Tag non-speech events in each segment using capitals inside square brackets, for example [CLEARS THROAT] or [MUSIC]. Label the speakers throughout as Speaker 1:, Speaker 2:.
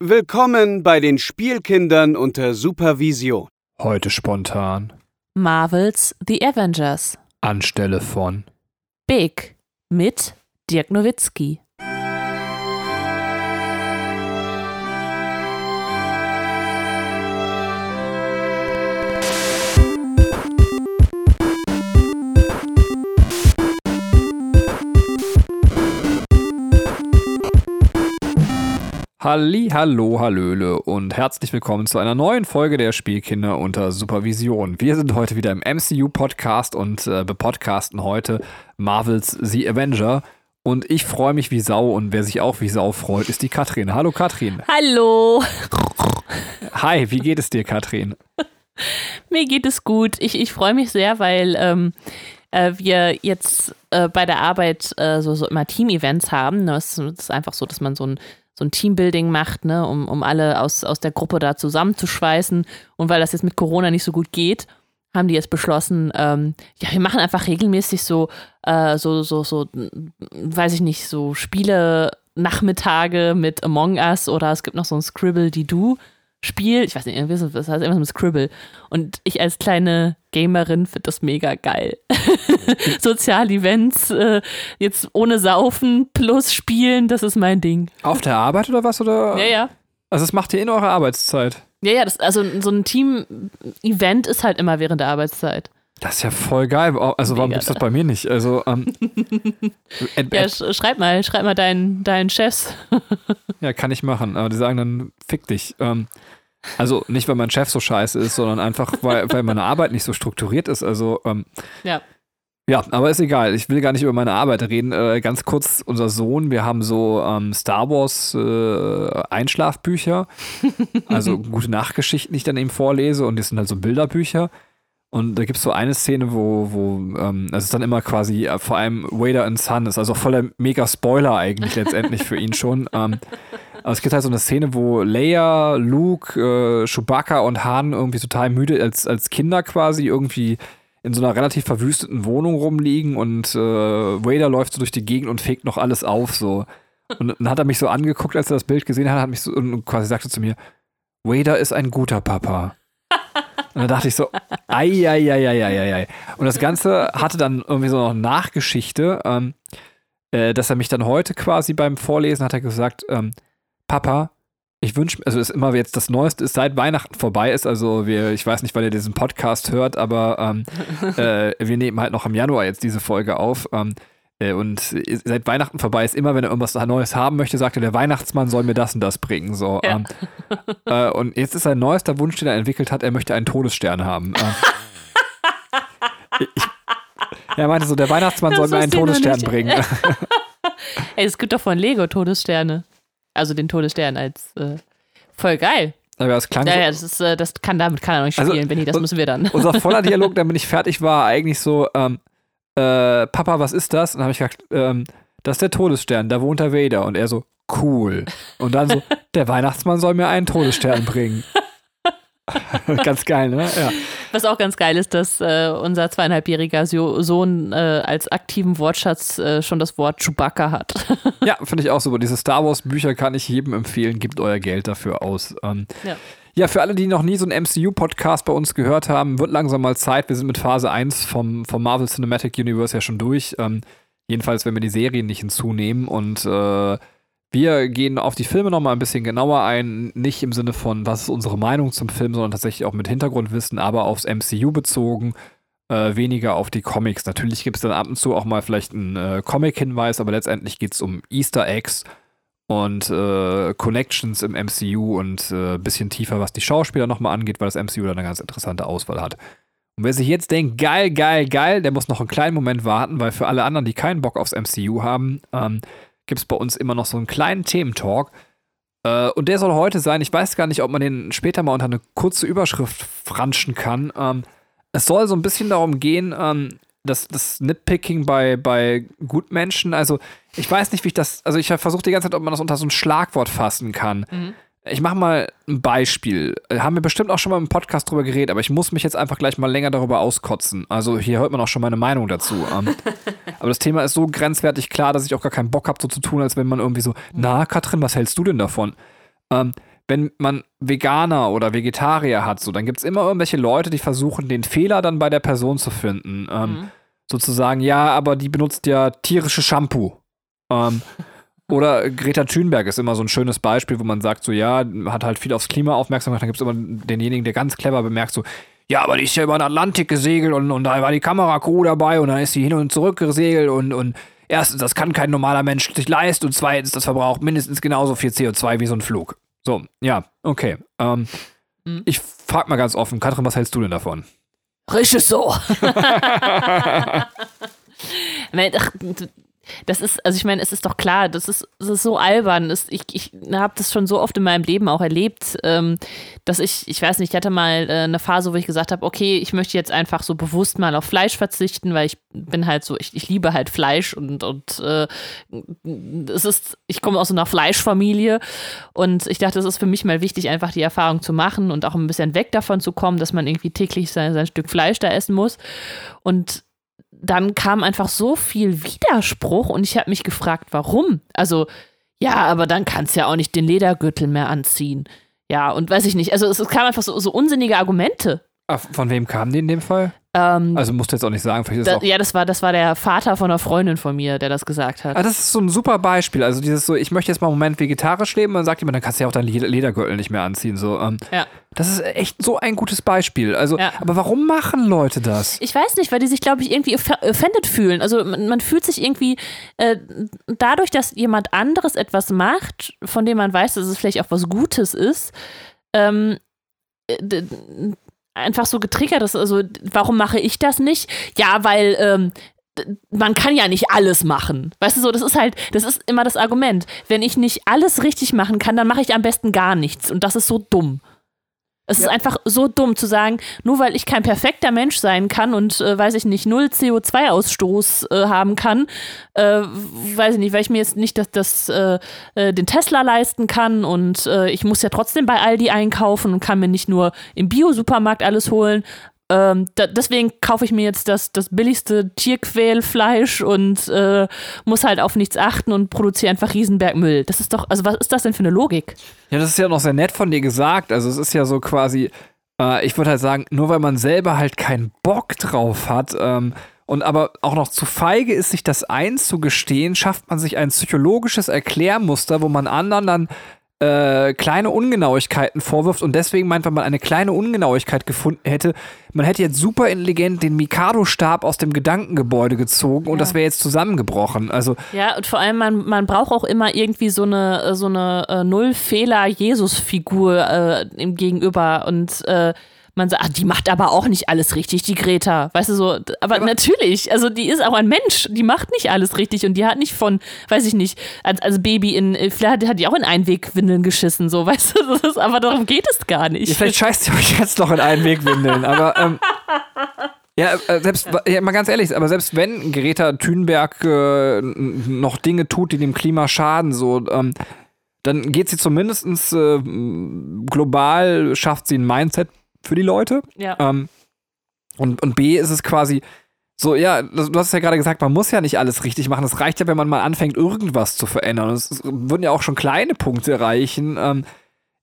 Speaker 1: Willkommen bei den Spielkindern unter Supervision.
Speaker 2: Heute spontan.
Speaker 3: Marvels The Avengers.
Speaker 2: Anstelle von.
Speaker 3: Big mit Dirk Nowitzki.
Speaker 2: Halli, hallo, hallöle und herzlich willkommen zu einer neuen Folge der Spielkinder unter Supervision. Wir sind heute wieder im MCU-Podcast und äh, bepodcasten heute Marvels The Avenger. Und ich freue mich wie Sau und wer sich auch wie Sau freut, ist die Katrin. Hallo Katrin.
Speaker 3: Hallo.
Speaker 2: Hi, wie geht es dir, Katrin? [LAUGHS]
Speaker 3: Mir geht es gut. Ich, ich freue mich sehr, weil ähm, äh, wir jetzt äh, bei der Arbeit äh, so, so immer Team-Events haben. Ne, es ist einfach so, dass man so ein so ein Teambuilding macht, ne, um, um alle aus, aus der Gruppe da zusammenzuschweißen. Und weil das jetzt mit Corona nicht so gut geht, haben die jetzt beschlossen, ähm, ja, wir machen einfach regelmäßig so, äh, so, so, so, weiß ich nicht, so Spiele Nachmittage mit Among Us oder es gibt noch so ein Scribble die du Spiel, ich weiß nicht, irgendwie so, das heißt immer so ein Scribble. Und ich als kleine Gamerin finde das mega geil. [LAUGHS] Sozialevents, äh, jetzt ohne Saufen plus Spielen, das ist mein Ding.
Speaker 2: Auf der Arbeit oder was? Oder?
Speaker 3: Ja, ja.
Speaker 2: Also das macht ihr in eurer Arbeitszeit?
Speaker 3: Ja, ja, das, also so ein Team-Event ist halt immer während der Arbeitszeit.
Speaker 2: Das ist ja voll geil. Also warum gibt es das bei mir nicht? Also ähm, [LAUGHS]
Speaker 3: ja, schreib mal, schreib mal deinen, deinen Chefs. [LAUGHS]
Speaker 2: ja, kann ich machen. Aber die sagen dann, fick dich. Ähm, also nicht, weil mein Chef so scheiße ist, sondern einfach, weil, weil meine Arbeit nicht so strukturiert ist. Also ähm,
Speaker 3: ja.
Speaker 2: Ja, aber ist egal. Ich will gar nicht über meine Arbeit reden. Äh, ganz kurz, unser Sohn, wir haben so ähm, Star Wars äh, Einschlafbücher, also gute Nachgeschichten, die ich dann eben vorlese und das sind halt so Bilderbücher. Und da gibt es so eine Szene, wo, wo ähm, das ist dann immer quasi äh, vor allem Vader and Son ist, also voller mega Spoiler eigentlich letztendlich für ihn schon. Ähm, es gibt halt so eine Szene, wo Leia, Luke, äh, Chewbacca und Han irgendwie total müde als, als Kinder quasi irgendwie in so einer relativ verwüsteten Wohnung rumliegen und äh, Vader läuft so durch die Gegend und fegt noch alles auf so. Und dann hat er mich so angeguckt, als er das Bild gesehen hat, hat mich so und quasi sagte zu mir, Vader ist ein guter Papa. [LAUGHS] Und dann dachte ich so, ei, ei, ei, ei, ei, ei. Und das Ganze hatte dann irgendwie so noch Nachgeschichte, ähm, äh, dass er mich dann heute quasi beim Vorlesen hat er gesagt, ähm, Papa, ich wünsche, also ist immer jetzt das Neueste ist, seit Weihnachten vorbei ist, also wir, ich weiß nicht, weil ihr diesen Podcast hört, aber ähm, [LAUGHS] äh, wir nehmen halt noch im Januar jetzt diese Folge auf. Ähm, äh, und seit Weihnachten vorbei ist immer, wenn er irgendwas Neues haben möchte, sagt er, der Weihnachtsmann soll mir das und das bringen. So, ja. ähm, äh, und jetzt ist sein neuester Wunsch, den er entwickelt hat, er möchte einen Todesstern haben. Ähm, [LAUGHS] ich, er meinte so, der Weihnachtsmann das soll mir einen Todesstern bringen. [LAUGHS]
Speaker 3: Ey, es gibt doch von Lego Todessterne. Also den Todesstern als äh, voll geil.
Speaker 2: Aber das klang
Speaker 3: ja,
Speaker 2: so,
Speaker 3: ja, das ist, äh, das kann damit kann er noch nicht also spielen, also, Benny, das müssen wir dann. [LAUGHS]
Speaker 2: Unser voller [LAUGHS] Dialog, damit ich fertig war, eigentlich so, ähm, äh, Papa, was ist das? Und dann habe ich gesagt, ähm, das ist der Todesstern, da wohnt der Vader. Und er so, cool. Und dann so, [LAUGHS] der Weihnachtsmann soll mir einen Todesstern bringen. ganz geil, ne? Ja.
Speaker 3: Was auch ganz geil ist, dass äh, unser zweieinhalbjähriger Sohn äh, als aktiven Wortschatz äh, schon das Wort Chewbacca hat. [LAUGHS]
Speaker 2: ja, finde ich auch super. Diese Star Wars Bücher kann ich jedem empfehlen. Gebt euer Geld dafür aus. Ähm, ja. Ja, für alle, die noch nie so einen MCU-Podcast bei uns gehört haben, wird langsam mal Zeit. Wir sind mit Phase 1 vom, vom Marvel Cinematic Universe ja schon durch. Ähm, jedenfalls, wenn wir die Serien nicht hinzunehmen. Und äh, wir gehen auf die Filme nochmal ein bisschen genauer ein. Nicht im Sinne von, was ist unsere Meinung zum Film, sondern tatsächlich auch mit Hintergrundwissen, aber aufs MCU bezogen. Äh, weniger auf die Comics. Natürlich gibt es dann ab und zu auch mal vielleicht einen äh, Comic-Hinweis, aber letztendlich geht es um Easter Eggs und äh, Connections im MCU und ein äh, bisschen tiefer, was die Schauspieler nochmal angeht, weil das MCU da eine ganz interessante Auswahl hat. Und wer sich jetzt denkt, geil, geil, geil, der muss noch einen kleinen Moment warten, weil für alle anderen, die keinen Bock aufs MCU haben, ähm, gibt es bei uns immer noch so einen kleinen Thementalk. Äh, und der soll heute sein. Ich weiß gar nicht, ob man den später mal unter eine kurze Überschrift franschen kann. Ähm, es soll so ein bisschen darum gehen, ähm, das, das Nitpicking bei, bei Gutmenschen, also ich weiß nicht, wie ich das, also ich versuche die ganze Zeit, ob man das unter so ein Schlagwort fassen kann. Mhm. Ich mache mal ein Beispiel. Haben wir bestimmt auch schon mal im Podcast drüber geredet, aber ich muss mich jetzt einfach gleich mal länger darüber auskotzen. Also hier hört man auch schon meine Meinung dazu. Ähm. [LAUGHS] aber das Thema ist so grenzwertig klar, dass ich auch gar keinen Bock habe, so zu tun, als wenn man irgendwie so, na, Katrin, was hältst du denn davon? Ähm, wenn man Veganer oder Vegetarier hat, so, dann gibt es immer irgendwelche Leute, die versuchen, den Fehler dann bei der Person zu finden. Ähm, mhm. Sozusagen, ja, aber die benutzt ja tierische Shampoo. Ähm, [LAUGHS] oder Greta Thunberg ist immer so ein schönes Beispiel, wo man sagt, so, ja, hat halt viel aufs Klima aufmerksam gemacht. Dann gibt es immer denjenigen, der ganz clever bemerkt, so, ja, aber die ist ja über den Atlantik gesegelt und, und da war die Kameracrew dabei und dann ist sie hin und zurück gesegelt und, und erstens, das kann kein normaler Mensch sich leisten und zweitens, das verbraucht mindestens genauso viel CO2 wie so ein Flug. So, ja, okay. Ähm, mhm. Ich frag mal ganz offen, Katrin, was hältst du denn davon?
Speaker 3: Regisseur. [LAUGHS] [LAUGHS] Das ist, also ich meine, es ist doch klar, das ist, das ist so albern. Das, ich ich habe das schon so oft in meinem Leben auch erlebt, ähm, dass ich, ich weiß nicht, ich hatte mal äh, eine Phase, wo ich gesagt habe, okay, ich möchte jetzt einfach so bewusst mal auf Fleisch verzichten, weil ich bin halt so, ich, ich liebe halt Fleisch und, und äh, es ist, ich komme aus so einer Fleischfamilie und ich dachte, es ist für mich mal wichtig, einfach die Erfahrung zu machen und auch ein bisschen weg davon zu kommen, dass man irgendwie täglich sein, sein Stück Fleisch da essen muss. Und dann kam einfach so viel Widerspruch und ich habe mich gefragt, warum? Also, ja, aber dann kannst du ja auch nicht den Ledergürtel mehr anziehen. Ja, und weiß ich nicht. Also, es, es kam einfach so, so unsinnige Argumente.
Speaker 2: Von wem kamen die in dem Fall? Ähm, also musst du jetzt auch nicht sagen.
Speaker 3: Vielleicht da, ja, das war, das war der Vater von einer Freundin von mir, der das gesagt hat.
Speaker 2: Ah, das ist so ein super Beispiel. Also dieses so, ich möchte jetzt mal einen Moment vegetarisch leben, und dann sagt jemand, dann kannst du ja auch deinen Ledergürtel nicht mehr anziehen. So, ähm, ja. Das ist echt so ein gutes Beispiel. Also, ja. aber warum machen Leute das?
Speaker 3: Ich weiß nicht, weil die sich, glaube ich, irgendwie offended fühlen. Also man, man fühlt sich irgendwie äh, dadurch, dass jemand anderes etwas macht, von dem man weiß, dass es vielleicht auch was Gutes ist, ähm, einfach so getriggert ist. Also, warum mache ich das nicht? Ja, weil ähm, man kann ja nicht alles machen. Weißt du so, das ist halt, das ist immer das Argument. Wenn ich nicht alles richtig machen kann, dann mache ich am besten gar nichts. Und das ist so dumm. Es ja. ist einfach so dumm zu sagen, nur weil ich kein perfekter Mensch sein kann und, äh, weiß ich nicht, null CO2-Ausstoß äh, haben kann, äh, weiß ich nicht, weil ich mir jetzt nicht das, das, äh, äh, den Tesla leisten kann und äh, ich muss ja trotzdem bei Aldi einkaufen und kann mir nicht nur im Bio-Supermarkt alles holen, ähm, da, deswegen kaufe ich mir jetzt das, das billigste Tierquälfleisch und äh, muss halt auf nichts achten und produziere einfach Riesenberg Müll. Das ist doch, also was ist das denn für eine Logik?
Speaker 2: Ja, das ist ja noch sehr nett von dir gesagt. Also es ist ja so quasi, äh, ich würde halt sagen, nur weil man selber halt keinen Bock drauf hat, ähm, und aber auch noch zu feige ist, sich das einzugestehen, schafft man sich ein psychologisches Erklärmuster, wo man anderen dann äh, kleine Ungenauigkeiten vorwirft und deswegen meint, wenn man eine kleine Ungenauigkeit gefunden hätte, man hätte jetzt super intelligent den Mikado-Stab aus dem Gedankengebäude gezogen und das wäre jetzt zusammengebrochen. Also
Speaker 3: ja, und vor allem, man, man braucht auch immer irgendwie so eine, so eine äh, Null-Fehler-Jesus-Figur äh, im Gegenüber und äh, man sagt, ach, die macht aber auch nicht alles richtig, die Greta. Weißt du so, aber, aber, natürlich, also die ist auch ein Mensch, die macht nicht alles richtig und die hat nicht von, weiß ich nicht, als, als Baby in, vielleicht hat die auch in Einwegwindeln geschissen, so, [LAUGHS] weißt du, ist, aber darum geht es gar nicht.
Speaker 2: Ja, vielleicht scheißt sie euch jetzt noch in Einwegwindeln, aber ähm, ja, äh, selbst, ja, mal ganz ehrlich, aber selbst wenn Greta Thunberg äh, noch Dinge tut, die dem Klima schaden, so, ähm, dann geht sie zumindest äh, global, schafft sie ein Mindset für die Leute. Ja. Ähm, und, und B ist es quasi so, ja, du hast es ja gerade gesagt, man muss ja nicht alles richtig machen. Es reicht ja, wenn man mal anfängt, irgendwas zu verändern. Und es würden ja auch schon kleine Punkte reichen. Ähm,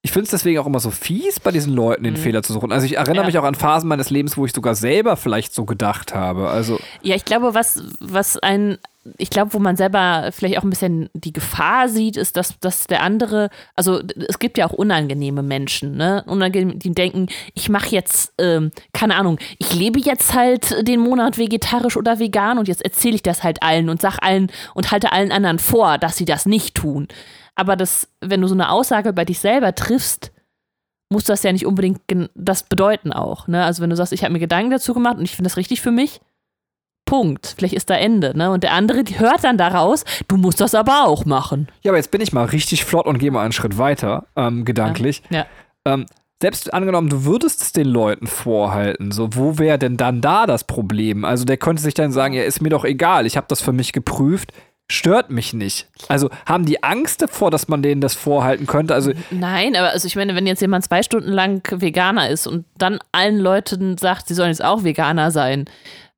Speaker 2: ich finde es deswegen auch immer so fies, bei diesen Leuten den mhm. Fehler zu suchen. Also ich erinnere ja. mich auch an Phasen meines Lebens, wo ich sogar selber vielleicht so gedacht habe. Also
Speaker 3: ja, ich glaube, was, was ein ich glaube, wo man selber vielleicht auch ein bisschen die Gefahr sieht, ist, dass, dass der andere, also es gibt ja auch unangenehme Menschen, ne? Unangenehm, die denken, ich mache jetzt, ähm, keine Ahnung, ich lebe jetzt halt den Monat vegetarisch oder vegan und jetzt erzähle ich das halt allen und sag allen und halte allen anderen vor, dass sie das nicht tun. Aber das, wenn du so eine Aussage bei dich selber triffst, muss das ja nicht unbedingt das bedeuten auch. Ne? Also wenn du sagst, ich habe mir Gedanken dazu gemacht und ich finde das richtig für mich, Punkt. Vielleicht ist da Ende. Ne? Und der andere die hört dann daraus, du musst das aber auch machen.
Speaker 2: Ja, aber jetzt bin ich mal richtig flott und gehe mal einen Schritt weiter, ähm, gedanklich. Ja. ja. Ähm, selbst angenommen, du würdest es den Leuten vorhalten, so, wo wäre denn dann da das Problem? Also der könnte sich dann sagen, ja, ist mir doch egal, ich habe das für mich geprüft, stört mich nicht. Also haben die Angst davor, dass man denen das vorhalten könnte? Also
Speaker 3: Nein, aber also ich meine, wenn jetzt jemand zwei Stunden lang Veganer ist und dann allen Leuten sagt, sie sollen jetzt auch Veganer sein,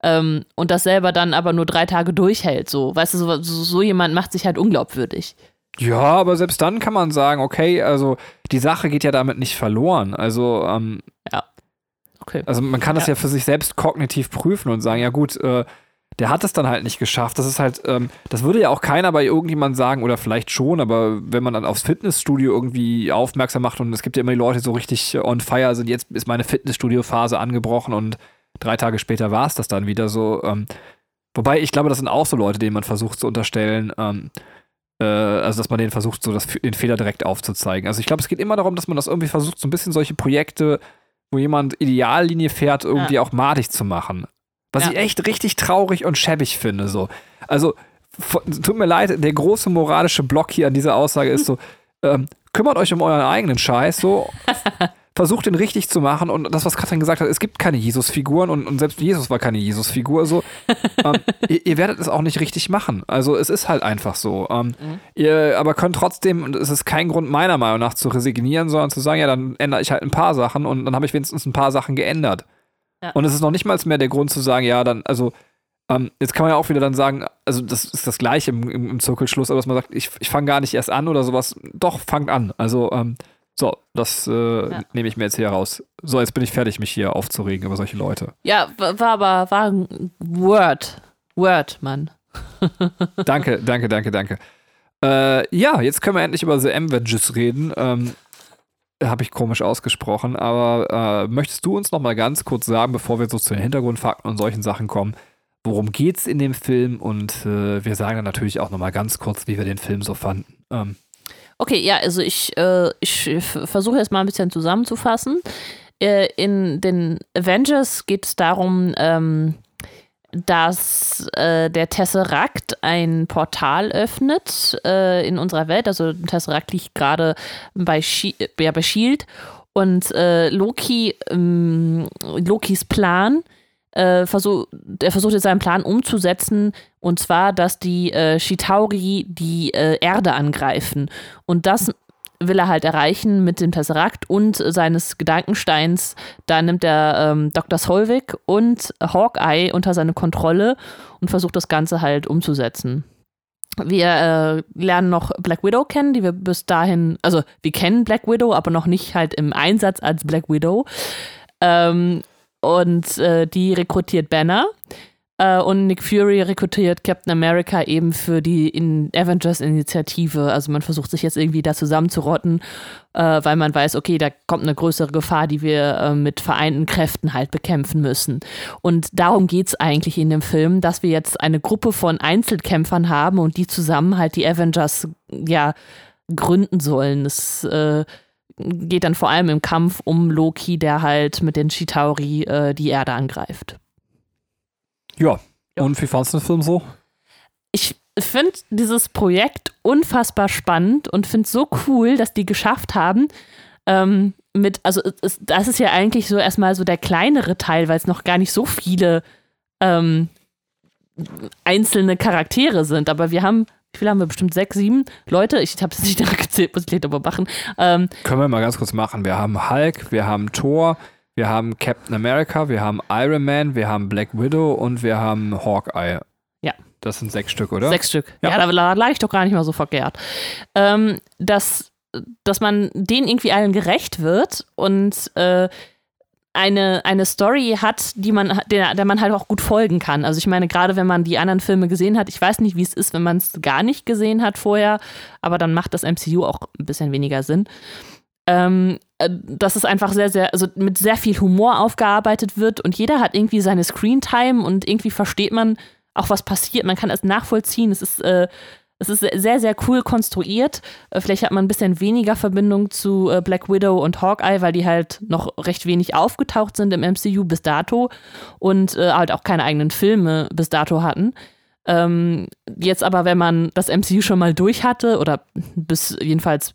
Speaker 3: ähm, und das selber dann aber nur drei Tage durchhält. So, weißt du, so, so, jemand macht sich halt unglaubwürdig.
Speaker 2: Ja, aber selbst dann kann man sagen, okay, also die Sache geht ja damit nicht verloren. Also, ähm,
Speaker 3: ja. Okay.
Speaker 2: Also man kann das ja. ja für sich selbst kognitiv prüfen und sagen, ja gut, äh, der hat es dann halt nicht geschafft. Das ist halt, ähm, das würde ja auch keiner bei irgendjemand sagen, oder vielleicht schon, aber wenn man dann aufs Fitnessstudio irgendwie aufmerksam macht und es gibt ja immer die Leute, die so richtig on fire sind, jetzt ist meine Fitnessstudio-Phase angebrochen und drei Tage später war es das dann wieder so. Ähm, wobei ich glaube, das sind auch so Leute, denen man versucht zu unterstellen, ähm, äh, also dass man denen versucht, so das, den Fehler direkt aufzuzeigen. Also ich glaube, es geht immer darum, dass man das irgendwie versucht, so ein bisschen solche Projekte, wo jemand Ideallinie fährt, irgendwie ja. auch madig zu machen. Was ja. ich echt richtig traurig und schäbig finde. So. Also, tut mir leid, der große moralische Block hier an dieser Aussage ist so: [LAUGHS] ähm, kümmert euch um euren eigenen Scheiß, so. [LAUGHS] versucht den richtig zu machen und das, was Katrin gesagt hat, es gibt keine Jesus-Figuren und, und, selbst Jesus war keine Jesus-Figur. So, [LAUGHS] ähm, ihr, ihr, werdet es auch nicht richtig machen. Also es ist halt einfach so. Ähm, mhm. Ihr aber könnt trotzdem, und es ist kein Grund meiner Meinung nach zu resignieren, sondern zu sagen, ja, dann ändere ich halt ein paar Sachen und dann habe ich wenigstens ein paar Sachen geändert. Ja. Und es ist noch nicht mal mehr der Grund zu sagen, ja, dann, also, ähm, jetzt kann man ja auch wieder dann sagen, also das ist das Gleiche im, im, im Zirkelschluss, aber dass man sagt, ich, ich fange gar nicht erst an oder sowas. Doch, fangt an. Also, ähm, so, das äh, ja. nehme ich mir jetzt hier raus. So, jetzt bin ich fertig, mich hier aufzuregen über solche Leute.
Speaker 3: Ja, war aber war ein Word. Word, Mann. [LAUGHS]
Speaker 2: danke, danke, danke, danke. Äh, ja, jetzt können wir endlich über The M-Wedges reden. Ähm, habe ich komisch ausgesprochen, aber äh, möchtest du uns noch mal ganz kurz sagen, bevor wir so zu den Hintergrundfakten und solchen Sachen kommen, worum geht's in dem Film? Und äh, wir sagen dann natürlich auch noch mal ganz kurz, wie wir den Film so fanden. Ähm.
Speaker 3: Okay, ja, also ich, äh, ich versuche jetzt mal ein bisschen zusammenzufassen. Äh, in den Avengers geht es darum, ähm, dass äh, der Tesseract ein Portal öffnet äh, in unserer Welt. Also Tesseract liegt gerade bei, ja, bei Shield und äh, Loki, ähm, Lokis Plan, äh, versuch, er versucht jetzt seinen Plan umzusetzen und zwar, dass die äh, Shitauri die äh, Erde angreifen und das will er halt erreichen mit dem Tesseract und seines Gedankensteins. Da nimmt er ähm, Dr. Solvik und Hawkeye unter seine Kontrolle und versucht das Ganze halt umzusetzen. Wir äh, lernen noch Black Widow kennen, die wir bis dahin, also wir kennen Black Widow, aber noch nicht halt im Einsatz als Black Widow. Ähm, und äh, die rekrutiert Banner. Äh, und Nick Fury rekrutiert Captain America eben für die Avengers-Initiative. Also man versucht sich jetzt irgendwie da zusammenzurotten, äh, weil man weiß, okay, da kommt eine größere Gefahr, die wir äh, mit vereinten Kräften halt bekämpfen müssen. Und darum geht es eigentlich in dem Film, dass wir jetzt eine Gruppe von Einzelkämpfern haben und die zusammen halt die Avengers ja gründen sollen. Es äh, geht dann vor allem im Kampf um Loki, der halt mit den Chitauri äh, die Erde angreift.
Speaker 2: Ja. ja. Und wie fandest du den Film so?
Speaker 3: Ich finde dieses Projekt unfassbar spannend und finde es so cool, dass die geschafft haben, ähm, mit, also es, das ist ja eigentlich so erstmal so der kleinere Teil, weil es noch gar nicht so viele ähm, einzelne Charaktere sind. Aber wir haben, wie viele haben wir? Bestimmt sechs, sieben Leute. Ich habe es nicht [LAUGHS] nachgezählt, muss ich gleich aber machen. Ähm,
Speaker 2: Können wir mal ganz kurz machen. Wir haben Hulk, wir haben Thor, wir haben Captain America, wir haben Iron Man, wir haben Black Widow und wir haben Hawkeye.
Speaker 3: Ja.
Speaker 2: Das sind sechs Stück, oder?
Speaker 3: Sechs Stück. Ja, ja da, da lag ich doch gar nicht mal so verkehrt. Ähm, dass, dass man denen irgendwie allen gerecht wird und äh, eine, eine Story hat, die man, der, der man halt auch gut folgen kann. Also ich meine, gerade wenn man die anderen Filme gesehen hat, ich weiß nicht, wie es ist, wenn man es gar nicht gesehen hat vorher, aber dann macht das MCU auch ein bisschen weniger Sinn ähm, äh, dass es einfach sehr, sehr, also mit sehr viel Humor aufgearbeitet wird und jeder hat irgendwie seine Screentime und irgendwie versteht man auch, was passiert. Man kann es nachvollziehen. Es ist, äh, es ist sehr, sehr cool konstruiert. Äh, vielleicht hat man ein bisschen weniger Verbindung zu äh, Black Widow und Hawkeye, weil die halt noch recht wenig aufgetaucht sind im MCU bis dato und äh, halt auch keine eigenen Filme bis dato hatten. Ähm, jetzt aber, wenn man das MCU schon mal durch hatte oder bis jedenfalls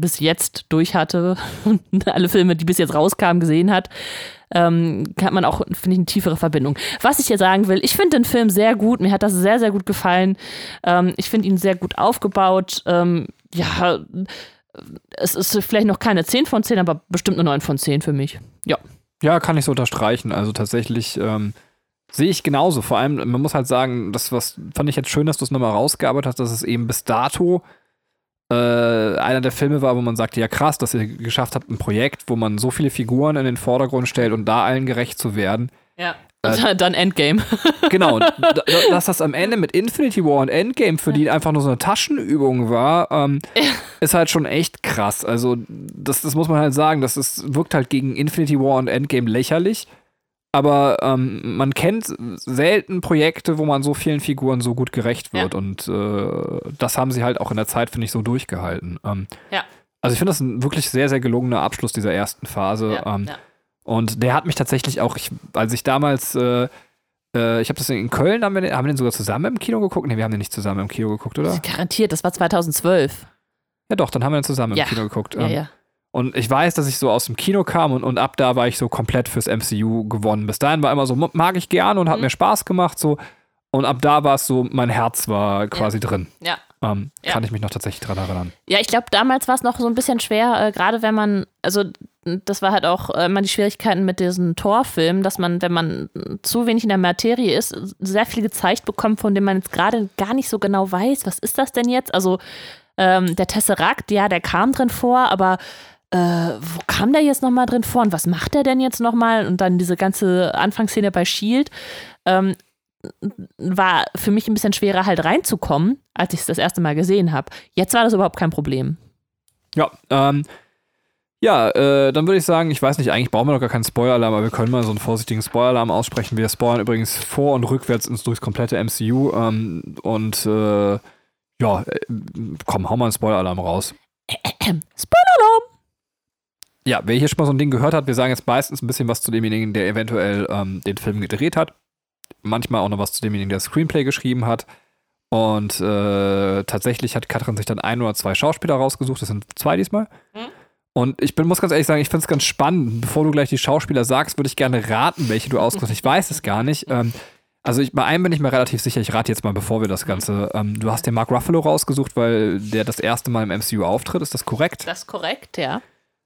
Speaker 3: bis jetzt durch hatte, [LAUGHS] alle Filme, die bis jetzt rauskamen, gesehen hat, ähm, hat man auch, finde ich, eine tiefere Verbindung. Was ich hier sagen will, ich finde den Film sehr gut, mir hat das sehr, sehr gut gefallen. Ähm, ich finde ihn sehr gut aufgebaut. Ähm, ja, es ist vielleicht noch keine 10 von 10, aber bestimmt eine 9 von 10 für mich. Ja.
Speaker 2: Ja, kann ich so unterstreichen. Also tatsächlich ähm, sehe ich genauso. Vor allem, man muss halt sagen, das was fand ich jetzt schön, dass du es nochmal rausgearbeitet hast, dass es eben bis dato äh, einer der Filme war, wo man sagte, ja krass, dass ihr geschafft habt, ein Projekt, wo man so viele Figuren in den Vordergrund stellt und da allen gerecht zu werden.
Speaker 3: Ja. Äh, dann Endgame. [LAUGHS]
Speaker 2: genau, dass das am Ende mit Infinity War und Endgame für die einfach nur so eine Taschenübung war, ähm, ist halt schon echt krass. Also, das, das muss man halt sagen, das ist, wirkt halt gegen Infinity War und Endgame lächerlich. Aber ähm, man kennt selten Projekte, wo man so vielen Figuren so gut gerecht wird. Ja. Und äh, das haben sie halt auch in der Zeit, finde ich, so durchgehalten. Ähm,
Speaker 3: ja.
Speaker 2: Also ich finde das ein wirklich sehr, sehr gelungener Abschluss dieser ersten Phase. Ja. Ähm, und der hat mich tatsächlich auch, ich, als ich damals, äh, äh, ich habe das in Köln, haben wir, den, haben wir den sogar zusammen im Kino geguckt? Ne, wir haben den nicht zusammen im Kino geguckt, oder?
Speaker 3: Garantiert, das war 2012.
Speaker 2: Ja doch, dann haben wir den zusammen im Kino geguckt. Ja, ähm, ja. Und ich weiß, dass ich so aus dem Kino kam und, und ab da war ich so komplett fürs MCU gewonnen. Bis dahin war immer so, mag ich gerne und hat mhm. mir Spaß gemacht. So. Und ab da war es so, mein Herz war quasi
Speaker 3: ja.
Speaker 2: drin.
Speaker 3: Ja.
Speaker 2: Ähm, ja. Kann ich mich noch tatsächlich dran erinnern.
Speaker 3: Ja, ich glaube, damals war es noch so ein bisschen schwer, äh, gerade wenn man, also das war halt auch äh, immer die Schwierigkeiten mit diesen Torfilmen, dass man, wenn man zu wenig in der Materie ist, sehr viel gezeigt bekommt, von dem man jetzt gerade gar nicht so genau weiß, was ist das denn jetzt? Also ähm, der Tesseract, ja, der kam drin vor, aber äh, wo kam der jetzt nochmal drin vor und was macht der denn jetzt nochmal? Und dann diese ganze Anfangsszene bei Shield. Ähm, war für mich ein bisschen schwerer halt reinzukommen, als ich es das erste Mal gesehen habe. Jetzt war das überhaupt kein Problem.
Speaker 2: Ja, ähm, ja, äh, dann würde ich sagen, ich weiß nicht, eigentlich brauchen wir noch gar keinen Spoiler-Alarm, aber wir können mal so einen vorsichtigen Spoiler-Alarm aussprechen. Wir spoilern übrigens vor und rückwärts ins durchs komplette MCU ähm, und äh, ja, äh, komm, hau mal einen Spoiler-Alarm raus. [CLEARS THROAT]
Speaker 3: Spoiler-Alarm!
Speaker 2: Ja, wer hier schon mal so ein Ding gehört hat, wir sagen jetzt meistens ein bisschen was zu demjenigen, der eventuell ähm, den Film gedreht hat. Manchmal auch noch was zu demjenigen, der das Screenplay geschrieben hat. Und äh, tatsächlich hat Katrin sich dann ein oder zwei Schauspieler rausgesucht. Das sind zwei diesmal. Hm? Und ich bin, muss ganz ehrlich sagen, ich finde es ganz spannend. Bevor du gleich die Schauspieler sagst, würde ich gerne raten, welche du ausgesucht hast. Ich weiß es gar nicht. Ähm, also ich, bei einem bin ich mir relativ sicher, ich rate jetzt mal, bevor wir das Ganze. Ähm, du hast den Mark Ruffalo rausgesucht, weil der das erste Mal im MCU auftritt. Ist das korrekt?
Speaker 3: Das ist korrekt, ja.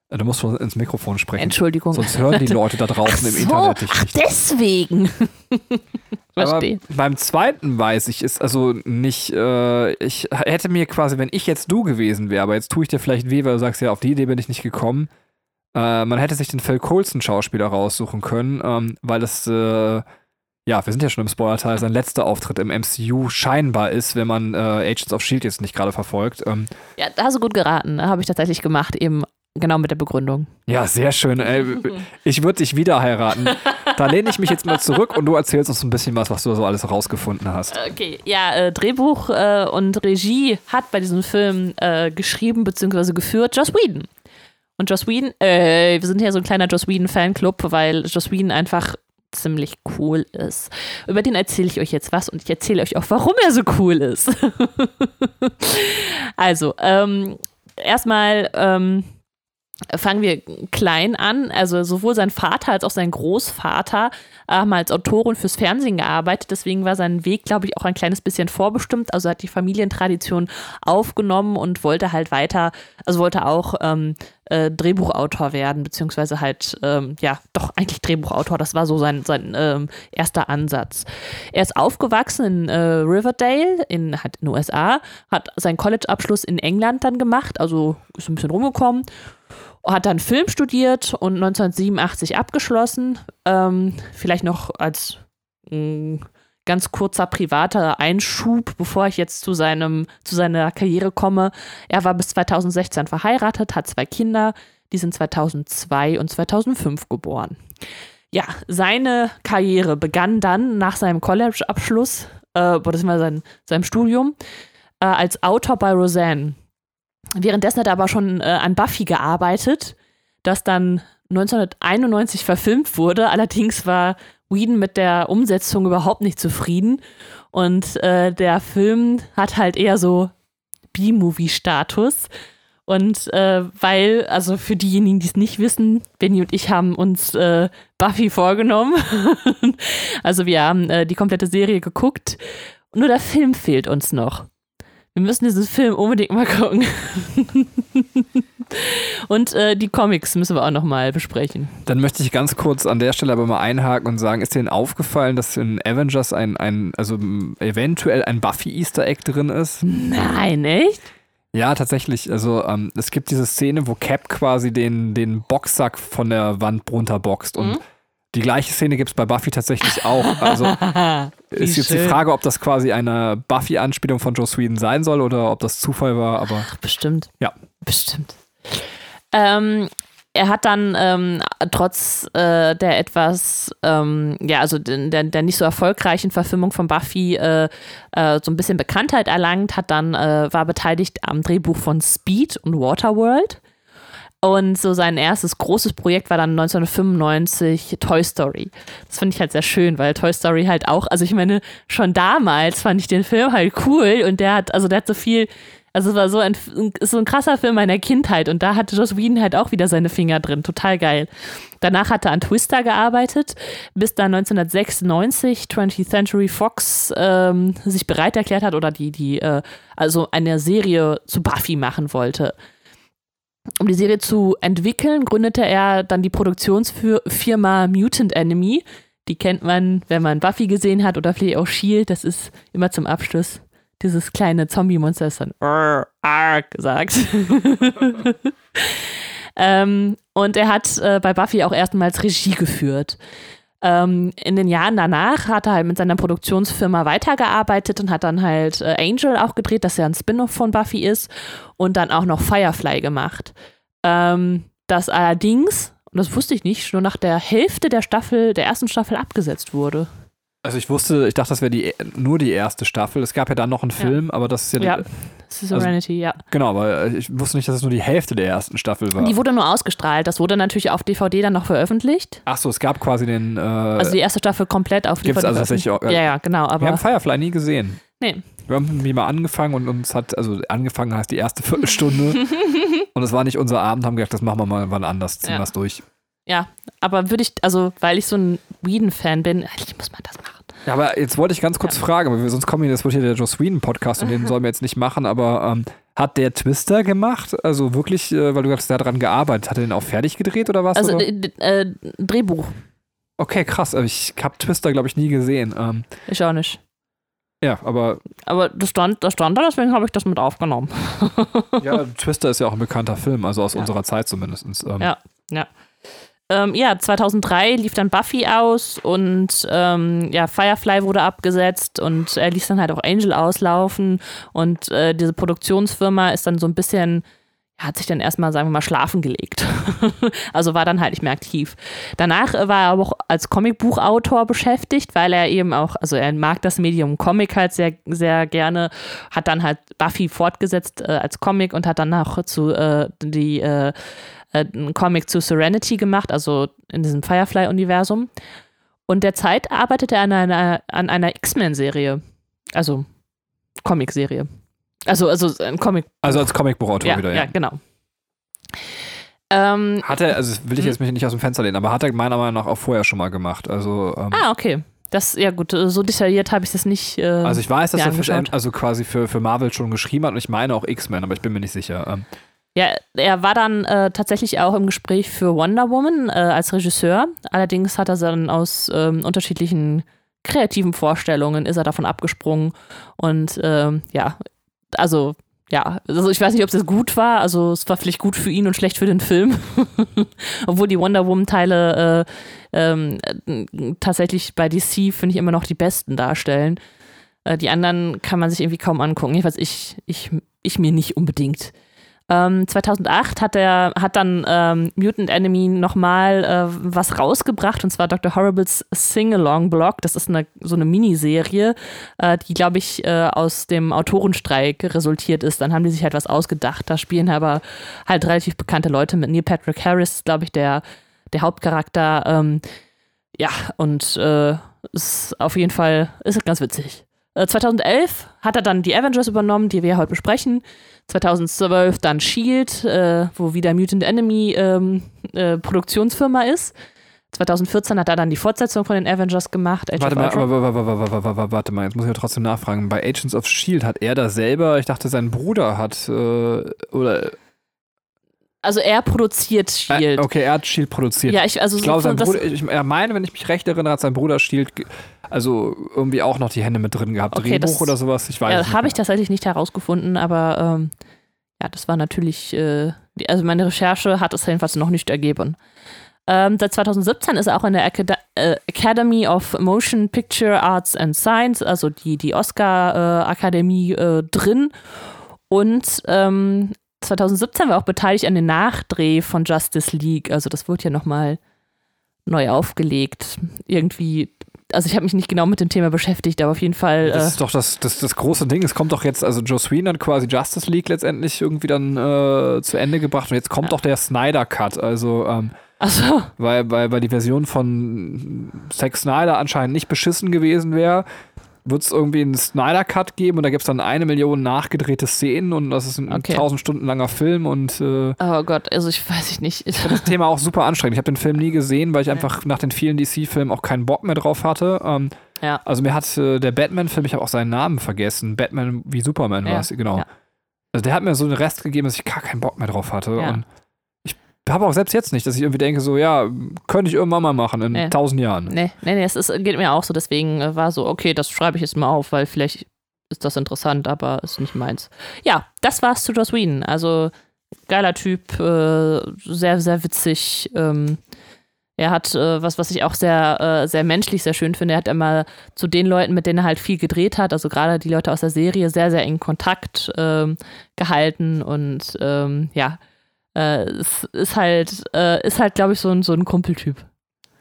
Speaker 2: Du musst schon ins Mikrofon sprechen.
Speaker 3: Entschuldigung.
Speaker 2: Sonst hören die [LAUGHS] Leute da draußen
Speaker 3: so,
Speaker 2: im Internet dich
Speaker 3: nicht. Ach, deswegen. [LAUGHS]
Speaker 2: Verstehe. beim zweiten weiß ich es also nicht. Äh, ich hätte mir quasi, wenn ich jetzt du gewesen wäre, aber jetzt tue ich dir vielleicht weh, weil du sagst, ja, auf die Idee bin ich nicht gekommen. Äh, man hätte sich den Phil Coulson Schauspieler raussuchen können, ähm, weil das. Äh, ja, wir sind ja schon im Spoiler-Teil, sein letzter Auftritt im MCU scheinbar ist, wenn man äh, Agents of Shield jetzt nicht gerade verfolgt. Ähm,
Speaker 3: ja, da hast du gut geraten. Habe ich tatsächlich gemacht, eben Genau mit der Begründung.
Speaker 2: Ja, sehr schön. Ich würde dich wieder heiraten. Da lehne ich mich jetzt mal zurück und du erzählst uns ein bisschen was, was du so alles rausgefunden hast.
Speaker 3: Okay, ja, äh, Drehbuch äh, und Regie hat bei diesem Film äh, geschrieben bzw. geführt Joss Whedon. Und Joss Whedon, äh, wir sind hier so ein kleiner Joss Whedon-Fanclub, weil Joss Whedon einfach ziemlich cool ist. Über den erzähle ich euch jetzt was und ich erzähle euch auch, warum er so cool ist. [LAUGHS] also, ähm, erstmal, ähm, fangen wir klein an. Also sowohl sein Vater als auch sein Großvater haben als Autoren fürs Fernsehen gearbeitet. Deswegen war sein Weg, glaube ich, auch ein kleines bisschen vorbestimmt. Also hat die Familientradition aufgenommen und wollte halt weiter, also wollte auch ähm, äh, Drehbuchautor werden, beziehungsweise halt, ähm, ja, doch eigentlich Drehbuchautor. Das war so sein, sein ähm, erster Ansatz. Er ist aufgewachsen in äh, Riverdale, in, halt in den USA, hat seinen College-Abschluss in England dann gemacht, also ist ein bisschen rumgekommen hat dann Film studiert und 1987 abgeschlossen. Ähm, vielleicht noch als mh, mm, ganz kurzer privater Einschub, bevor ich jetzt zu, seinem, zu seiner Karriere komme. Er war bis 2016 verheiratet, hat zwei Kinder, die sind 2002 und 2005 geboren. Ja, seine Karriere begann dann nach seinem College-Abschluss, äh, beziehungsweise sein, seinem Studium, äh, als Autor bei Roseanne. Währenddessen hat er aber schon äh, an Buffy gearbeitet, das dann 1991 verfilmt wurde. Allerdings war Whedon mit der Umsetzung überhaupt nicht zufrieden. Und äh, der Film hat halt eher so B-Movie-Status. Und äh, weil, also für diejenigen, die es nicht wissen, Benny und ich haben uns äh, Buffy vorgenommen. [LAUGHS] also wir haben äh, die komplette Serie geguckt. Nur der Film fehlt uns noch. Wir müssen diesen Film unbedingt mal gucken. und äh, die Comics müssen wir auch noch mal besprechen.
Speaker 2: Dann möchte ich ganz kurz an der Stelle aber mal einhaken und sagen, ist dir denn aufgefallen, dass in Avengers ein, ein also eventuell ein Buffy Easter Egg drin ist?
Speaker 3: Nein, echt?
Speaker 2: Ja, tatsächlich. Also ähm, es gibt diese Szene, wo Cap quasi den, den Boxsack von der Wand runterboxt und mhm. Die gleiche Szene gibt es bei Buffy tatsächlich auch. Also [LAUGHS] ist jetzt schön. die Frage, ob das quasi eine Buffy-Anspielung von Joe Sweden sein soll oder ob das Zufall war, aber.
Speaker 3: Ach, bestimmt.
Speaker 2: Ja.
Speaker 3: Bestimmt. Ähm, er hat dann ähm, trotz äh, der etwas, ähm, ja, also der, der nicht so erfolgreichen Verfilmung von Buffy äh, äh, so ein bisschen Bekanntheit erlangt, hat dann, äh, war beteiligt am Drehbuch von Speed und Waterworld. Und so sein erstes großes Projekt war dann 1995 Toy Story. Das finde ich halt sehr schön, weil Toy Story halt auch, also ich meine, schon damals fand ich den Film halt cool und der hat, also der hat so viel also es war so ein, so ein krasser Film meiner Kindheit und da hatte Joss Whedon halt auch wieder seine Finger drin. Total geil. Danach hat er an Twister gearbeitet, bis dann 1996 20th Century Fox ähm, sich bereit erklärt hat oder die, die, äh, also eine Serie zu Buffy machen wollte. Um die Serie zu entwickeln, gründete er dann die Produktionsfirma Mutant Enemy. Die kennt man, wenn man Buffy gesehen hat oder vielleicht auch Shield. Das ist immer zum Abschluss dieses kleine Zombie-Monster ist dann arg gesagt. [LAUGHS] ähm, und er hat äh, bei Buffy auch erstmals Regie geführt. Ähm, in den Jahren danach hat er halt mit seiner Produktionsfirma weitergearbeitet und hat dann halt äh, Angel auch gedreht, dass er ein Spin-off von Buffy ist und dann auch noch Firefly gemacht. Ähm, das allerdings, und das wusste ich nicht, nur nach der Hälfte der Staffel, der ersten Staffel abgesetzt wurde.
Speaker 2: Also ich wusste, ich dachte, das wäre die, nur die erste Staffel. Es gab ja dann noch einen Film, ja. aber das ist ja,
Speaker 3: ja. Das ist Serenity, also, ja.
Speaker 2: Genau, aber ich wusste nicht, dass es nur die Hälfte der ersten Staffel war.
Speaker 3: Die wurde nur ausgestrahlt. Das wurde natürlich auf DVD dann noch veröffentlicht.
Speaker 2: Ach so, es gab quasi den. Äh,
Speaker 3: also die erste Staffel komplett auf
Speaker 2: DVD. Also tatsächlich auch.
Speaker 3: Äh, ja, ja, genau. Aber
Speaker 2: wir haben Firefly nie gesehen.
Speaker 3: Nee.
Speaker 2: Wir haben irgendwie mal angefangen und uns hat, also angefangen heißt die erste Viertelstunde. [LAUGHS] und es war nicht unser Abend, haben gedacht, das machen wir mal wann anders, ziehen ja. wir es durch.
Speaker 3: Ja, aber würde ich, also weil ich so ein Whedon-Fan bin, ich muss mal das machen.
Speaker 2: Ja, aber jetzt wollte ich ganz kurz ja. fragen, weil wir, sonst kommen wir, das wird hier der Joss Whedon Podcast und den [LAUGHS] sollen wir jetzt nicht machen, aber ähm, hat der Twister gemacht? Also wirklich, äh, weil du hast da dran gearbeitet, hat er den auch fertig gedreht oder was?
Speaker 3: Also äh, Drehbuch.
Speaker 2: Okay, krass. Aber ich habe Twister, glaube ich, nie gesehen. Ähm,
Speaker 3: ich auch nicht.
Speaker 2: Ja, aber.
Speaker 3: Aber das stand, das stand da, deswegen habe ich das mit aufgenommen.
Speaker 2: ja, [LAUGHS] Twister ist ja auch ein bekannter Film, also aus ja. unserer Zeit zumindest.
Speaker 3: Ähm, ja, ja. Ähm, ja, 2003 lief dann Buffy aus und ähm, ja, Firefly wurde abgesetzt und er ließ dann halt auch Angel auslaufen und äh, diese Produktionsfirma ist dann so ein bisschen, hat sich dann erstmal, sagen wir mal, schlafen gelegt. [LAUGHS] also war dann halt nicht mehr aktiv. Danach war er aber auch als Comicbuchautor beschäftigt, weil er eben auch, also er mag das Medium Comic halt sehr, sehr gerne, hat dann halt Buffy fortgesetzt äh, als Comic und hat dann auch zu äh, die äh, äh, einen Comic zu Serenity gemacht, also in diesem Firefly-Universum. Und derzeit arbeitet er an einer, an einer X-Men-Serie. Also Comic-Serie. Also, also ein Comic.
Speaker 2: Also als Comicbuchautor
Speaker 3: ja,
Speaker 2: wieder,
Speaker 3: ja. Ja, genau.
Speaker 2: Ähm, hat er, also will ich jetzt mich nicht aus dem Fenster lehnen, aber hat er meiner Meinung nach auch vorher schon mal gemacht. Also,
Speaker 3: ähm, ah, okay. Das, ja gut, so detailliert habe ich das nicht. Äh,
Speaker 2: also ich weiß, dass er für, also quasi für, für Marvel schon geschrieben hat und ich meine auch X-Men, aber ich bin mir nicht sicher. Ähm,
Speaker 3: ja, er war dann äh, tatsächlich auch im Gespräch für Wonder Woman äh, als Regisseur. Allerdings hat er dann aus ähm, unterschiedlichen kreativen Vorstellungen ist er davon abgesprungen. Und ähm, ja, also ja, also ich weiß nicht, ob es gut war. Also es war vielleicht gut für ihn und schlecht für den Film. [LAUGHS] Obwohl die Wonder Woman-Teile äh, ähm, tatsächlich bei DC, finde ich, immer noch die besten darstellen. Äh, die anderen kann man sich irgendwie kaum angucken. Jedenfalls ich, ich, ich mir nicht unbedingt. Ähm, 2008 hat er hat dann ähm, Mutant Enemy nochmal äh, was rausgebracht und zwar Dr. Horribles Sing-Along Blog. Das ist eine, so eine Miniserie, äh, die glaube ich äh, aus dem Autorenstreik resultiert ist. Dann haben die sich halt was ausgedacht. Da spielen aber halt relativ bekannte Leute mit. Neil Patrick Harris, glaube ich, der der Hauptcharakter. Ähm, ja und äh, ist auf jeden Fall ist ganz witzig. 2011 äh, hat er dann die Avengers übernommen, die wir heute besprechen. 2012 dann Shield, äh, wo wieder Mutant Enemy ähm, äh, Produktionsfirma ist. 2014 hat er dann die Fortsetzung von den Avengers gemacht.
Speaker 2: Age warte, mal, warte, warte, mal, jetzt muss ich ja trotzdem nachfragen. Bei Agents of Shield hat er da selber, ich dachte, sein Bruder hat, äh, oder
Speaker 3: also er produziert Shield.
Speaker 2: Äh, okay, er hat Shield produziert.
Speaker 3: Ja, ich, also
Speaker 2: ich glaube, sein Bruder, ich, er meine, wenn ich mich recht erinnere, hat sein Bruder Shield also irgendwie auch noch die Hände mit drin gehabt. Okay, Drehbuch das, oder sowas, ich weiß
Speaker 3: ja, Habe ich tatsächlich nicht herausgefunden, aber ähm, ja, das war natürlich, äh, also meine Recherche hat es jedenfalls noch nicht ergeben. Ähm, seit 2017 ist er auch in der Acad äh, Academy of Motion Picture Arts and Science, also die, die Oscar-Akademie, äh, äh, drin. Und ähm, 2017 war auch beteiligt an dem Nachdreh von Justice League. Also das wurde ja nochmal neu aufgelegt. Irgendwie also ich habe mich nicht genau mit dem Thema beschäftigt, aber auf jeden Fall.
Speaker 2: Das äh, ist doch das, das, das große Ding. Es kommt doch jetzt, also Joe Sweeney hat quasi Justice League letztendlich irgendwie dann äh, zu Ende gebracht und jetzt kommt ja. doch der Snyder Cut. Also ähm,
Speaker 3: Ach so.
Speaker 2: weil, weil, weil die Version von Zack Snyder anscheinend nicht beschissen gewesen wäre wird es irgendwie einen Snyder Cut geben und da gibt es dann eine Million nachgedrehte Szenen und das ist ein okay. tausend Stunden langer Film und äh,
Speaker 3: Oh Gott, also ich weiß ich nicht.
Speaker 2: Ich finde das Thema auch super anstrengend. Ich habe den Film nie gesehen, weil ich einfach nach den vielen DC-Filmen auch keinen Bock mehr drauf hatte. Ähm,
Speaker 3: ja.
Speaker 2: Also mir hat äh, der Batman-Film, ich habe auch seinen Namen vergessen, Batman wie Superman ja. war es, genau. Ja. Also der hat mir so einen Rest gegeben, dass ich gar keinen Bock mehr drauf hatte. Ja. Und habe auch selbst jetzt nicht, dass ich irgendwie denke, so, ja, könnte ich irgendwann mal machen in nee. tausend Jahren.
Speaker 3: Nee, nee, nee, es ist, geht mir auch so. Deswegen äh, war so, okay, das schreibe ich jetzt mal auf, weil vielleicht ist das interessant, aber ist nicht meins. Ja, das war's zu Joss Whedon. Also, geiler Typ, äh, sehr, sehr witzig. Ähm, er hat, äh, was, was ich auch sehr, äh, sehr menschlich sehr schön finde, er hat immer zu den Leuten, mit denen er halt viel gedreht hat, also gerade die Leute aus der Serie, sehr, sehr eng Kontakt ähm, gehalten und ähm, ja, äh, es ist halt, äh, ist halt, glaube ich, so ein, so ein Kumpeltyp.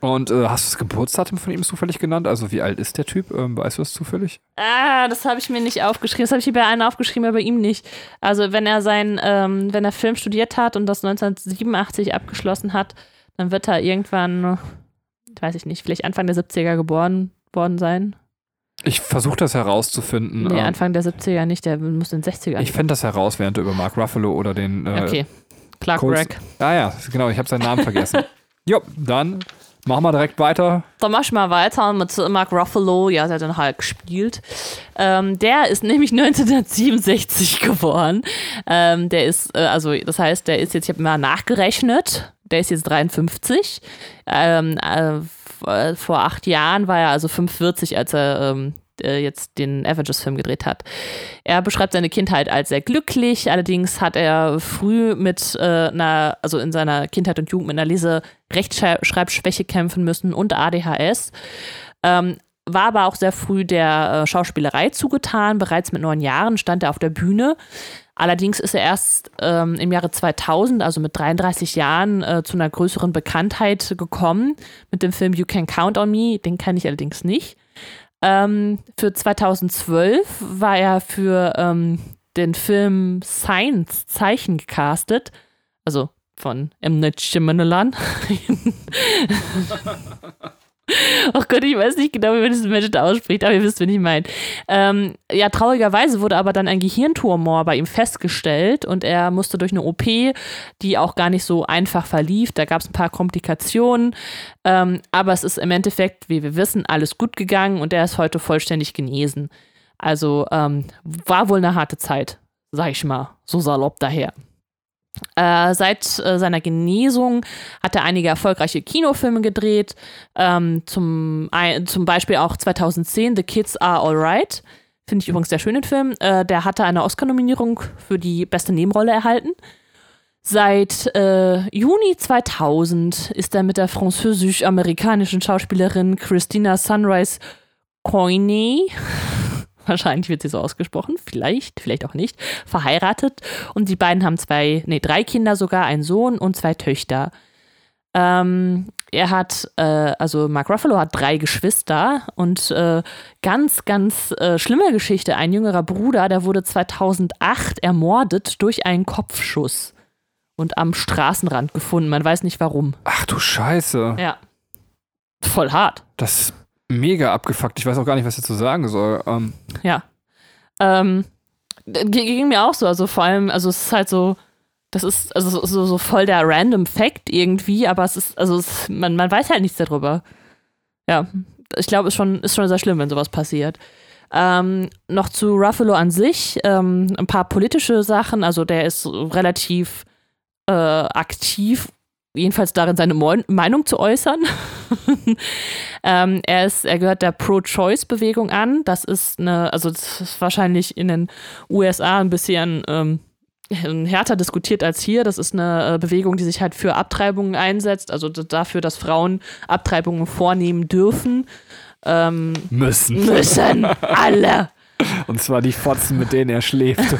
Speaker 2: Und äh, hast du das Geburtsdatum von ihm zufällig genannt? Also wie alt ist der Typ? Ähm, weißt du das zufällig?
Speaker 3: Ah, das habe ich mir nicht aufgeschrieben. Das habe ich hier bei einem aufgeschrieben, aber bei ihm nicht. Also wenn er sein, ähm, wenn er Film studiert hat und das 1987 abgeschlossen hat, dann wird er irgendwann, weiß ich nicht, vielleicht Anfang der 70er geboren worden sein.
Speaker 2: Ich versuche das herauszufinden.
Speaker 3: Nee, ähm, Anfang der 70er nicht, der muss in den 60er.
Speaker 2: Ich fände das heraus, während du über Mark Ruffalo oder den
Speaker 3: äh, okay. Clark. Gregg.
Speaker 2: Ah ja, genau, ich habe seinen Namen vergessen. [LAUGHS] jo, dann machen wir direkt weiter.
Speaker 3: Dann mach ich mal weiter mit Mark Ruffalo, ja, der hat dann halt gespielt. Ähm, der ist nämlich [LAUGHS] 1967 geboren. Ähm, der ist, äh, also das heißt, der ist jetzt, ich habe mal nachgerechnet, der ist jetzt 53. Ähm, äh, vor acht Jahren war er also 45, als er ähm, äh, jetzt den Avengers-Film gedreht hat. Er beschreibt seine Kindheit als sehr glücklich, allerdings hat er früh mit äh, einer, also in seiner Kindheit und Jugend mit einer Lese-Rechtschreibschwäche kämpfen müssen und ADHS. Ähm, war aber auch sehr früh der äh, Schauspielerei zugetan. Bereits mit neun Jahren stand er auf der Bühne. Allerdings ist er erst ähm, im Jahre 2000, also mit 33 Jahren, äh, zu einer größeren Bekanntheit gekommen mit dem Film You Can Count on Me. Den kann ich allerdings nicht. Ähm, für 2012 war er für ähm, den Film Science Zeichen gecastet. Also von M. Night Shyamalan. [LAUGHS] [LAUGHS] Oh Gott, ich weiß nicht genau, wie man diesen Menschen ausspricht, aber ihr wisst, wen ich meine. Ähm, ja, traurigerweise wurde aber dann ein Gehirntumor bei ihm festgestellt und er musste durch eine OP, die auch gar nicht so einfach verlief. Da gab es ein paar Komplikationen, ähm, aber es ist im Endeffekt, wie wir wissen, alles gut gegangen und er ist heute vollständig genesen. Also ähm, war wohl eine harte Zeit, sag ich mal, so salopp daher. Äh, seit äh, seiner Genesung hat er einige erfolgreiche Kinofilme gedreht, ähm, zum, ein, zum Beispiel auch 2010 The Kids Are Alright. Finde ich übrigens sehr schönen Film. Äh, der hatte eine Oscar-Nominierung für die beste Nebenrolle erhalten. Seit äh, Juni 2000 ist er mit der französisch-amerikanischen Schauspielerin Christina Sunrise Coiney [LAUGHS] wahrscheinlich wird sie so ausgesprochen, vielleicht, vielleicht auch nicht, verheiratet und die beiden haben zwei, nee, drei Kinder sogar, einen Sohn und zwei Töchter. Ähm, er hat, äh, also Mark Ruffalo hat drei Geschwister und äh, ganz, ganz äh, schlimme Geschichte. Ein jüngerer Bruder, der wurde 2008 ermordet durch einen Kopfschuss und am Straßenrand gefunden. Man weiß nicht warum.
Speaker 2: Ach du Scheiße.
Speaker 3: Ja. Voll hart.
Speaker 2: Das mega abgefuckt. Ich weiß auch gar nicht, was ich dazu sagen soll. Ähm.
Speaker 3: Ja. Ähm, ging mir auch so. Also vor allem, also es ist halt so, das ist also so, so voll der random Fact irgendwie, aber es ist, also es, man, man weiß halt nichts darüber. Ja, ich glaube, es ist schon, ist schon sehr schlimm, wenn sowas passiert. Ähm, noch zu Ruffalo an sich, ähm, ein paar politische Sachen. Also der ist relativ äh, aktiv jedenfalls darin, seine Mo Meinung zu äußern. [LAUGHS] ähm, er, ist, er gehört der Pro-Choice-Bewegung an. Das ist eine, also das ist wahrscheinlich in den USA ein bisschen ähm, härter diskutiert als hier. Das ist eine äh, Bewegung, die sich halt für Abtreibungen einsetzt, also dafür, dass Frauen Abtreibungen vornehmen dürfen.
Speaker 2: Ähm, müssen.
Speaker 3: Müssen. Alle. [LAUGHS]
Speaker 2: Und zwar die Fotzen, mit denen er schläft. [LAUGHS]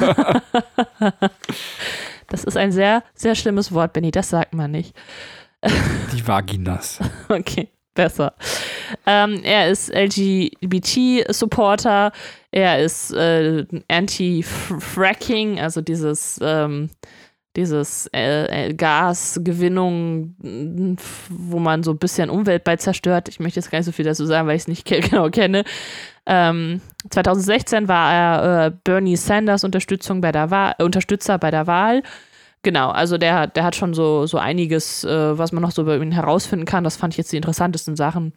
Speaker 3: das ist ein sehr, sehr schlimmes Wort, Benny. Das sagt man nicht. [LAUGHS]
Speaker 2: Die Vaginas.
Speaker 3: Okay, besser. Ähm, er ist LGBT-Supporter. Er ist äh, Anti-Fracking, also dieses, ähm, dieses äh, äh, Gasgewinnung, wo man so ein bisschen Umwelt bei zerstört. Ich möchte jetzt gar nicht so viel dazu sagen, weil ich es nicht [LAUGHS] genau kenne. Ähm, 2016 war er äh, Bernie Sanders Unterstützung bei der Wahl, Unterstützer bei der Wahl. Genau, also der, der hat schon so, so einiges, äh, was man noch so über ihn herausfinden kann. Das fand ich jetzt die interessantesten Sachen.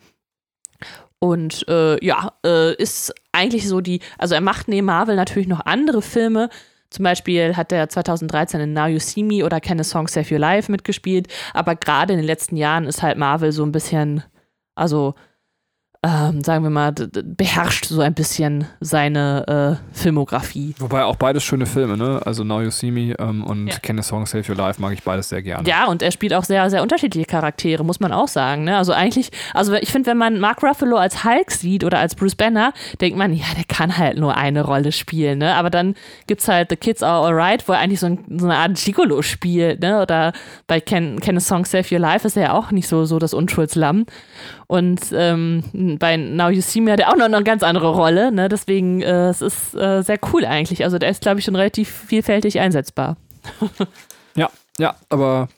Speaker 3: Und ja, ist eigentlich so die, also er macht neben Marvel natürlich noch andere Filme. Zum Beispiel hat er 2013 in Now You See Me oder Can a Song Save Your Life mitgespielt. Aber gerade in den letzten Jahren ist halt Marvel so ein bisschen, also ähm, sagen wir mal, beherrscht so ein bisschen seine äh, Filmografie.
Speaker 2: Wobei auch beides schöne Filme, ne? Also Now You See Me ähm, und ja. Can a Song Save Your Life mag ich beides sehr gerne.
Speaker 3: Ja, und er spielt auch sehr, sehr unterschiedliche Charaktere, muss man auch sagen. Ne? Also eigentlich, also ich finde, wenn man Mark Ruffalo als Hulk sieht oder als Bruce Banner, denkt man, ja, der kann halt nur eine Rolle spielen, ne? Aber dann gibt es halt The Kids Are Alright, wo er eigentlich so, ein, so eine Art Gigolo spielt, ne? Oder bei Can, Can a Song Save Your Life ist er ja auch nicht so, so das Unschuldslamm. Und ähm, bei Now You See Me hat er auch noch eine ganz andere Rolle. Ne? Deswegen äh, es ist äh, sehr cool eigentlich. Also der ist, glaube ich, schon relativ vielfältig einsetzbar. [LAUGHS]
Speaker 2: ja, ja, aber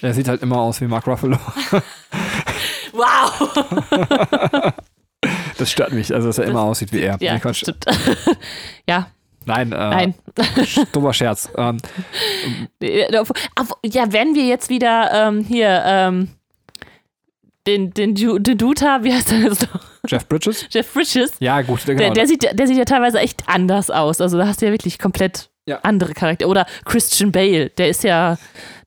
Speaker 2: er sieht halt immer aus wie Mark Ruffalo. [LAUGHS]
Speaker 3: wow! [LAUGHS]
Speaker 2: das stört mich, also dass er immer aussieht wie er.
Speaker 3: Ja, nee, stimmt. ja,
Speaker 2: Nein, äh,
Speaker 3: Nein.
Speaker 2: dummer Scherz. Ähm,
Speaker 3: ja, wenn wir jetzt wieder ähm, hier ähm, den, den, den Duta, wie heißt der jetzt noch?
Speaker 2: Jeff Bridges? [LAUGHS]
Speaker 3: Jeff Bridges.
Speaker 2: Ja, gut,
Speaker 3: genau. Der, der, sieht, der sieht ja teilweise echt anders aus. Also da hast du ja wirklich komplett ja. andere Charaktere. Oder Christian Bale, der ist ja,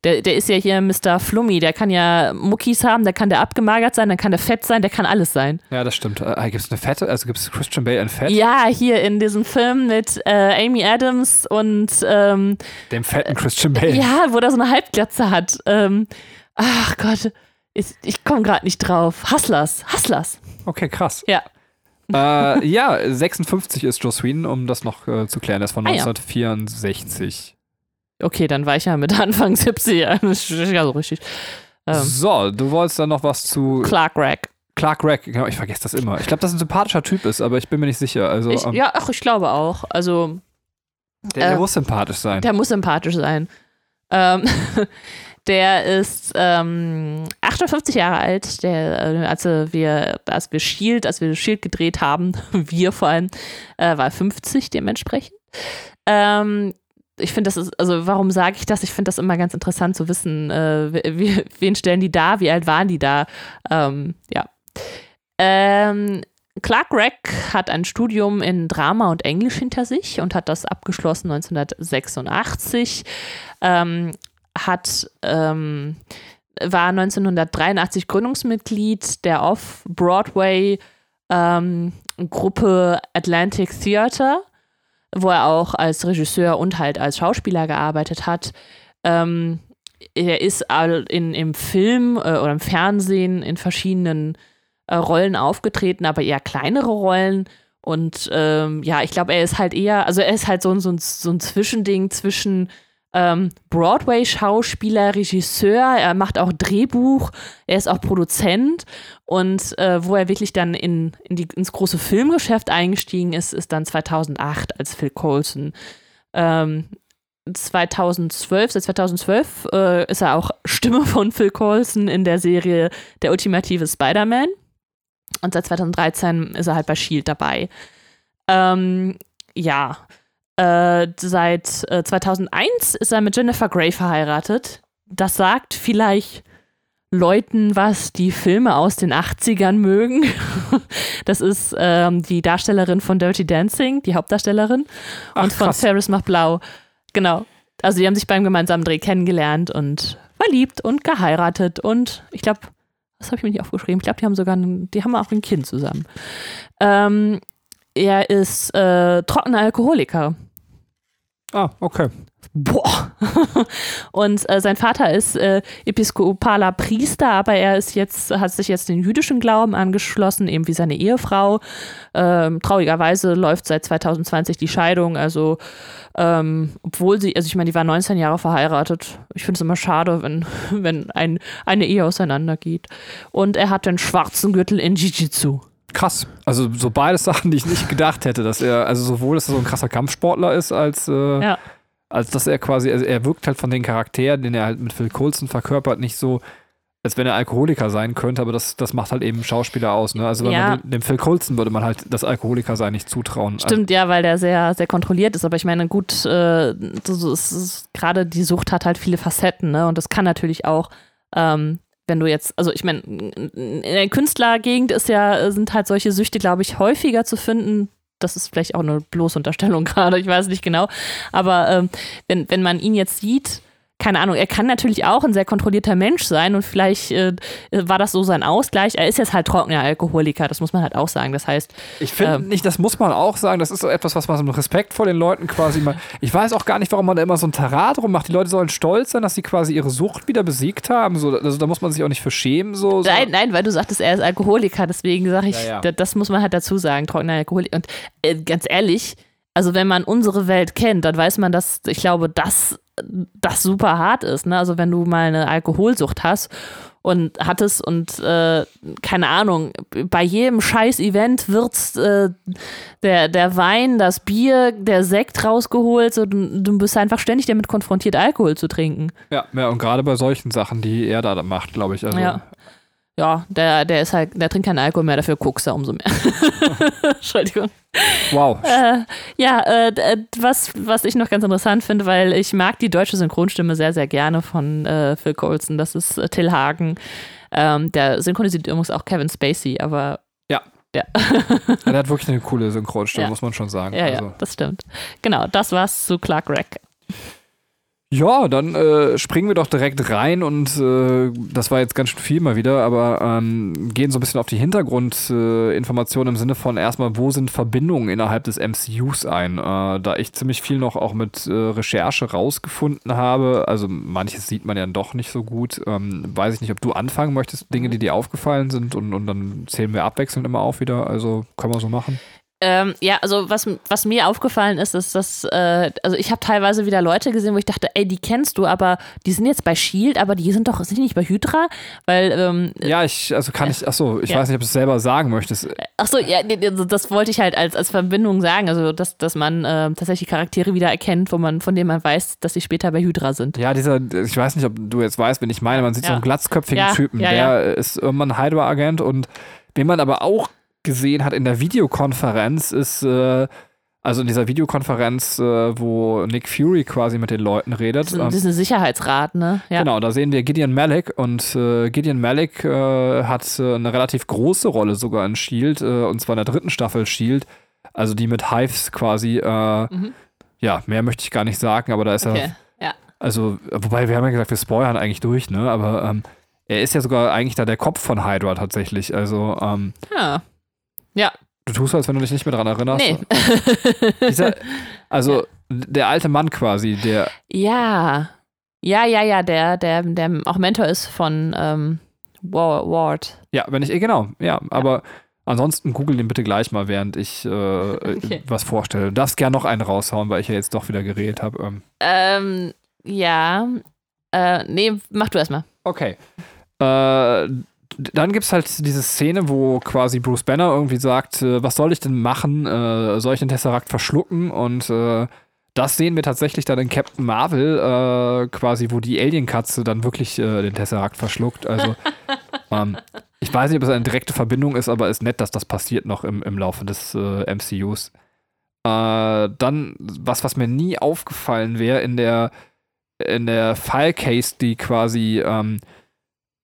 Speaker 3: der, der ist ja hier Mr. Flummi, der kann ja Muckis haben, der kann der abgemagert sein, dann kann der fett sein, der kann alles sein.
Speaker 2: Ja, das stimmt. Äh, gibt es eine fette, also gibt es Christian Bale in Fett?
Speaker 3: Ja, hier in diesem Film mit äh, Amy Adams und ähm,
Speaker 2: dem fetten Christian Bale.
Speaker 3: Ja, wo der so eine Halbglatze hat. Ähm, ach Gott. Ich, ich komme gerade nicht drauf. Hustlers. Hustlers.
Speaker 2: Okay, krass.
Speaker 3: Ja.
Speaker 2: Äh, ja, 56 ist Joe Sweden, um das noch äh, zu klären. Er ist von ah, 1964.
Speaker 3: Ja. Okay, dann war ich ja mit Anfang 70. ja, so richtig.
Speaker 2: Ähm, so, du wolltest dann noch was zu.
Speaker 3: Clark Rack.
Speaker 2: Clark Rack, genau, ich vergesse das immer. Ich glaube, dass er ein sympathischer Typ ist, aber ich bin mir nicht sicher. Also,
Speaker 3: ich, ähm, ja, ach, ich glaube auch. Also.
Speaker 2: Der, der äh, muss sympathisch sein.
Speaker 3: Der muss sympathisch sein. Ähm, [LAUGHS] Der ist ähm, 58 Jahre alt. Der, äh, als wir, als wir Shield, als wir Shield gedreht haben, [LAUGHS] wir vor allem, äh, war 50 dementsprechend. Ähm, ich finde, das ist, also warum sage ich das? Ich finde das immer ganz interessant zu wissen, äh, wen stellen die da, wie alt waren die da? Ähm, ja. Ähm, Clark Rack hat ein Studium in Drama und Englisch hinter sich und hat das abgeschlossen 1986. Ähm, hat, ähm, war 1983 Gründungsmitglied der Off-Broadway ähm, Gruppe Atlantic Theater, wo er auch als Regisseur und halt als Schauspieler gearbeitet hat. Ähm, er ist in, im Film äh, oder im Fernsehen in verschiedenen äh, Rollen aufgetreten, aber eher kleinere Rollen. Und ähm, ja, ich glaube, er ist halt eher, also er ist halt so, so, so ein Zwischending zwischen ähm, Broadway-Schauspieler, Regisseur, er macht auch Drehbuch, er ist auch Produzent und äh, wo er wirklich dann in, in die, ins große Filmgeschäft eingestiegen ist, ist dann 2008 als Phil Coulson. Ähm, 2012, seit 2012 äh, ist er auch Stimme von Phil Coulson in der Serie Der ultimative Spider-Man und seit 2013 ist er halt bei Shield dabei. Ähm, ja, äh, seit äh, 2001 ist er mit Jennifer Grey verheiratet. Das sagt vielleicht Leuten was, die Filme aus den 80ern mögen. [LAUGHS] das ist ähm, die Darstellerin von Dirty Dancing, die Hauptdarstellerin. Ach, und von krass. Ferris macht blau. Genau. Also die haben sich beim gemeinsamen Dreh kennengelernt und verliebt und geheiratet. Und ich glaube, das habe ich mir nicht aufgeschrieben. Ich glaube, die haben sogar, ein, die haben auch ein Kind zusammen. Ähm, er ist äh, trockener Alkoholiker.
Speaker 2: Ah, okay.
Speaker 3: Boah. [LAUGHS] und äh, sein Vater ist äh, episkopaler Priester, aber er ist jetzt, hat sich jetzt den jüdischen Glauben angeschlossen, eben wie seine Ehefrau. Ähm, traurigerweise läuft seit 2020 die Scheidung, also ähm, obwohl sie, also ich meine, die war 19 Jahre verheiratet. Ich finde es immer schade, wenn, [LAUGHS] wenn ein, eine Ehe auseinandergeht. Und er hat den schwarzen Gürtel in Jiu-Jitsu.
Speaker 2: Krass. Also so beides Sachen, die ich nicht gedacht hätte, dass er, also sowohl, dass er so ein krasser Kampfsportler ist, als äh, ja als dass er quasi, also er wirkt halt von den Charakteren, den er halt mit Phil Coulson verkörpert, nicht so, als wenn er Alkoholiker sein könnte, aber das, das macht halt eben Schauspieler aus. Ne? Also ja. dem, dem, Phil Coulson würde man halt das Alkoholiker sein nicht zutrauen.
Speaker 3: Stimmt, also, ja, weil der sehr, sehr kontrolliert ist. Aber ich meine, gut, äh, gerade die Sucht hat halt viele Facetten, ne? Und das kann natürlich auch, ähm, wenn du jetzt, also ich meine, in der Künstlergegend ist ja, sind halt solche Süchte, glaube ich, häufiger zu finden, das ist vielleicht auch eine bloße Unterstellung [LAUGHS] gerade, ich weiß nicht genau. Aber ähm, wenn, wenn man ihn jetzt sieht, keine Ahnung, er kann natürlich auch ein sehr kontrollierter Mensch sein und vielleicht äh, war das so sein Ausgleich. Er ist jetzt halt trockener Alkoholiker, das muss man halt auch sagen. Das heißt.
Speaker 2: Ich finde ähm, nicht, das muss man auch sagen, das ist so etwas, was man mit Respekt vor den Leuten quasi mal. Ich weiß auch gar nicht, warum man da immer so ein Tarat drum macht. Die Leute sollen stolz sein, dass sie quasi ihre Sucht wieder besiegt haben. So, also da muss man sich auch nicht für schämen. So,
Speaker 3: so. Nein, nein, weil du sagtest, er ist Alkoholiker, deswegen sage ich, ja, ja. das muss man halt dazu sagen, trockener Alkoholiker. Und äh, ganz ehrlich, also wenn man unsere Welt kennt, dann weiß man, dass ich glaube, dass das super hart ist. Ne? Also wenn du mal eine Alkoholsucht hast und hattest und äh, keine Ahnung, bei jedem scheiß Event wird äh, der, der Wein, das Bier, der Sekt rausgeholt so, du, du bist einfach ständig damit konfrontiert, Alkohol zu trinken.
Speaker 2: Ja, ja und gerade bei solchen Sachen, die er da macht, glaube ich. Also,
Speaker 3: ja ja, der, der ist halt, der trinkt keinen Alkohol mehr, dafür guckst er umso mehr. [LAUGHS] Entschuldigung.
Speaker 2: Wow.
Speaker 3: Äh, ja, äh, was, was ich noch ganz interessant finde, weil ich mag die deutsche Synchronstimme sehr, sehr gerne von äh, Phil Coulson. Das ist äh, Till Hagen. Ähm, der synchronisiert übrigens auch Kevin Spacey, aber.
Speaker 2: Ja.
Speaker 3: Ja. [LAUGHS]
Speaker 2: er hat wirklich eine coole Synchronstimme, ja. muss man schon sagen.
Speaker 3: Ja, also. ja, das stimmt. Genau, das war's zu Clark Rack.
Speaker 2: Ja, dann äh, springen wir doch direkt rein und äh, das war jetzt ganz schön viel mal wieder, aber ähm, gehen so ein bisschen auf die Hintergrundinformationen äh, im Sinne von erstmal, wo sind Verbindungen innerhalb des MCUs ein? Äh, da ich ziemlich viel noch auch mit äh, Recherche rausgefunden habe, also manches sieht man ja doch nicht so gut, ähm, weiß ich nicht, ob du anfangen möchtest, Dinge, die dir aufgefallen sind und, und dann zählen wir abwechselnd immer auf wieder, also können wir so machen.
Speaker 3: Ähm, ja, also was, was mir aufgefallen ist, ist, dass, äh, also ich habe teilweise wieder Leute gesehen, wo ich dachte, ey, die kennst du, aber die sind jetzt bei Shield, aber die sind doch, sind die nicht bei Hydra? Weil, ähm,
Speaker 2: Ja, ich, also kann äh, ich, achso, ich ja. weiß nicht, ob du es selber sagen möchtest.
Speaker 3: Achso, ja, das wollte ich halt als, als Verbindung sagen, also dass, dass man äh, tatsächlich Charaktere wieder erkennt, wo man, von denen man weiß, dass sie später bei Hydra sind.
Speaker 2: Ja, dieser, ich weiß nicht, ob du jetzt weißt, wenn ich meine, man sieht ja. so einen glatzköpfigen ja, Typen, der ist irgendwann Hydra-Agent und den man aber auch gesehen hat in der Videokonferenz, ist, äh, also in dieser Videokonferenz, äh, wo Nick Fury quasi mit den Leuten redet.
Speaker 3: Das ist, das ist ein Sicherheitsrat, ne?
Speaker 2: Ja. Genau, da sehen wir Gideon Malik und äh, Gideon Malik äh, hat äh, eine relativ große Rolle sogar in Shield, äh, und zwar in der dritten Staffel Shield, also die mit Hives quasi, mhm. ja, mehr möchte ich gar nicht sagen, aber da ist okay. er. Ja. Also, wobei wir haben ja gesagt, wir spoilern eigentlich durch, ne? Aber ähm, er ist ja sogar eigentlich da der Kopf von Hydra tatsächlich. Also, ähm,
Speaker 3: ja. Ja.
Speaker 2: Du tust als wenn du dich nicht mehr daran erinnerst.
Speaker 3: Nee. [LAUGHS]
Speaker 2: Dieser, also ja. der alte Mann quasi, der.
Speaker 3: Ja. Ja, ja, ja, der, der, der auch Mentor ist von ähm, Ward.
Speaker 2: Ja, wenn ich, eh, genau, ja, aber ansonsten google den bitte gleich mal, während ich [LAUGHS] äh, okay. was vorstelle. Du darfst gerne noch einen raushauen, weil ich ja jetzt doch wieder geredet habe.
Speaker 3: Ähm. ähm, ja. Äh, nee, mach du erstmal.
Speaker 2: Okay. Äh, dann gibt es halt diese Szene, wo quasi Bruce Banner irgendwie sagt, äh, was soll ich denn machen? Äh, soll ich den Tesseract verschlucken? Und äh, das sehen wir tatsächlich dann in Captain Marvel, äh, quasi, wo die Alien-Katze dann wirklich äh, den Tesseract verschluckt. Also [LAUGHS] ähm, ich weiß nicht, ob es eine direkte Verbindung ist, aber es ist nett, dass das passiert noch im, im Laufe des äh, MCUs. dann, was, was mir nie aufgefallen wäre, in der in der File-Case, die quasi ähm,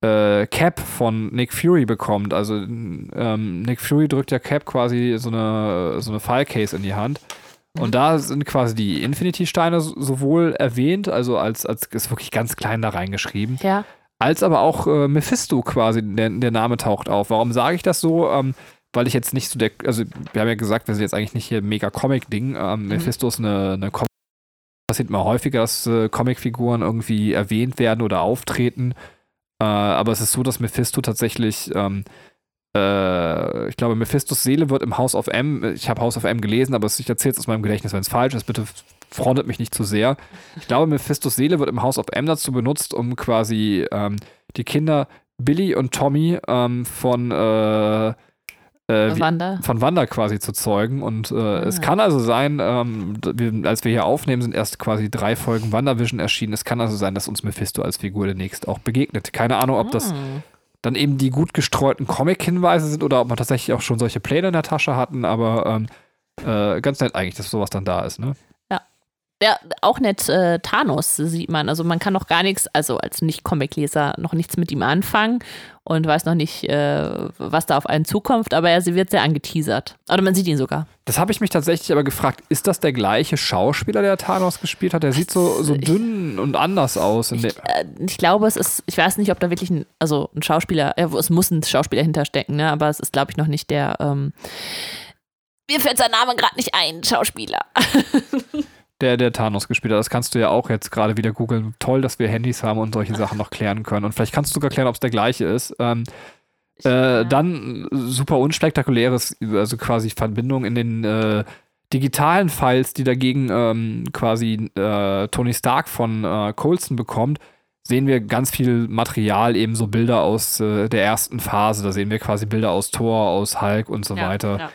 Speaker 2: äh, Cap von Nick Fury bekommt. Also ähm, Nick Fury drückt ja Cap quasi so eine, so eine File-Case in die Hand. Und mhm. da sind quasi die Infinity-Steine sowohl erwähnt, also als, als ist wirklich ganz klein da reingeschrieben,
Speaker 3: ja.
Speaker 2: als aber auch äh, Mephisto quasi, der, der Name taucht auf. Warum sage ich das so? Ähm, weil ich jetzt nicht so der, also wir haben ja gesagt, wir sind jetzt eigentlich nicht hier mega Comic-Ding. Ähm, mhm. Mephisto ist eine, eine passiert mal häufiger, dass äh, Comicfiguren irgendwie erwähnt werden oder auftreten. Äh, aber es ist so, dass Mephisto tatsächlich, ähm, äh, ich glaube, Mephistos Seele wird im House of M, ich habe House of M gelesen, aber ich erzähle es aus meinem Gedächtnis, wenn es falsch ist, bitte frontet mich nicht zu sehr. Ich glaube, Mephistos Seele wird im House of M dazu benutzt, um quasi ähm, die Kinder Billy und Tommy ähm, von äh, äh, Wanda. von Wanda quasi zu zeugen. Und äh, ah. es kann also sein, ähm, wir, als wir hier aufnehmen, sind erst quasi drei Folgen WandaVision erschienen. Es kann also sein, dass uns Mephisto als Figur demnächst auch begegnet. Keine Ahnung, ob das ah. dann eben die gut gestreuten Comic-Hinweise sind oder ob man tatsächlich auch schon solche Pläne in der Tasche hatten, aber ähm, äh, ganz nett eigentlich, dass sowas dann da ist, ne?
Speaker 3: Ja, auch nett äh, Thanos sieht man. Also man kann noch gar nichts, also als Nicht-Comic-Leser noch nichts mit ihm anfangen und weiß noch nicht, äh, was da auf einen zukommt, aber er wird sehr angeteasert. Oder man sieht ihn sogar.
Speaker 2: Das habe ich mich tatsächlich aber gefragt, ist das der gleiche Schauspieler, der Thanos gespielt hat? Der sieht so, so dünn und anders aus.
Speaker 3: Ich, äh, ich, glaube, es ist, ich weiß nicht, ob da wirklich ein, also ein Schauspieler, es muss ein Schauspieler hinterstecken, ne? aber es ist, glaube ich, noch nicht der, ähm, mir fällt sein Name gerade nicht ein, Schauspieler. [LAUGHS]
Speaker 2: der, der Thanos gespielt hat. Das kannst du ja auch jetzt gerade wieder googeln. Toll, dass wir Handys haben und solche Sachen noch klären können. Und vielleicht kannst du sogar klären, ob es der gleiche ist. Ähm, äh, dann super unspektakuläres, also quasi Verbindung in den äh, digitalen Files, die dagegen ähm, quasi äh, Tony Stark von äh, Colson bekommt, sehen wir ganz viel Material, eben so Bilder aus äh, der ersten Phase. Da sehen wir quasi Bilder aus Thor, aus Hulk und so ja, weiter. Ja.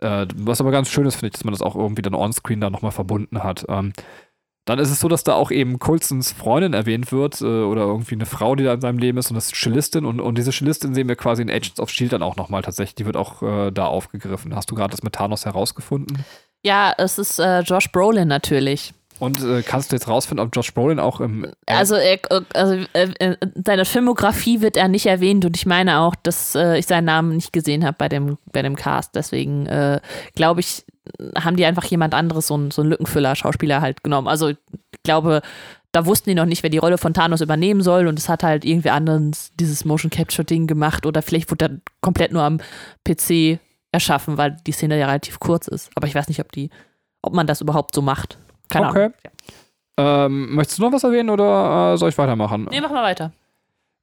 Speaker 2: Äh, was aber ganz schön ist, finde ich, dass man das auch irgendwie dann onscreen da nochmal verbunden hat. Ähm, dann ist es so, dass da auch eben Coulsons Freundin erwähnt wird äh, oder irgendwie eine Frau, die da in seinem Leben ist und das ist Cellistin und, und diese Cellistin sehen wir quasi in Agents of S.H.I.E.L.D. dann auch nochmal tatsächlich, die wird auch äh, da aufgegriffen. Hast du gerade das mit Thanos herausgefunden?
Speaker 3: Ja, es ist äh, Josh Brolin natürlich.
Speaker 2: Und äh, kannst du jetzt rausfinden, ob Josh Brolin auch im.
Speaker 3: Also, er, also äh, äh, seine Filmografie wird er nicht erwähnt und ich meine auch, dass äh, ich seinen Namen nicht gesehen habe bei dem, bei dem Cast. Deswegen äh, glaube ich, haben die einfach jemand anderes, so einen, so einen Lückenfüller-Schauspieler halt genommen. Also, ich glaube, da wussten die noch nicht, wer die Rolle von Thanos übernehmen soll und es hat halt irgendwie anders dieses Motion Capture-Ding gemacht oder vielleicht wurde er komplett nur am PC erschaffen, weil die Szene ja relativ kurz ist. Aber ich weiß nicht, ob die, ob man das überhaupt so macht. Keine okay. Ahnung.
Speaker 2: Ähm, möchtest du noch was erwähnen oder äh, soll ich weitermachen?
Speaker 3: Nee, mach mal weiter.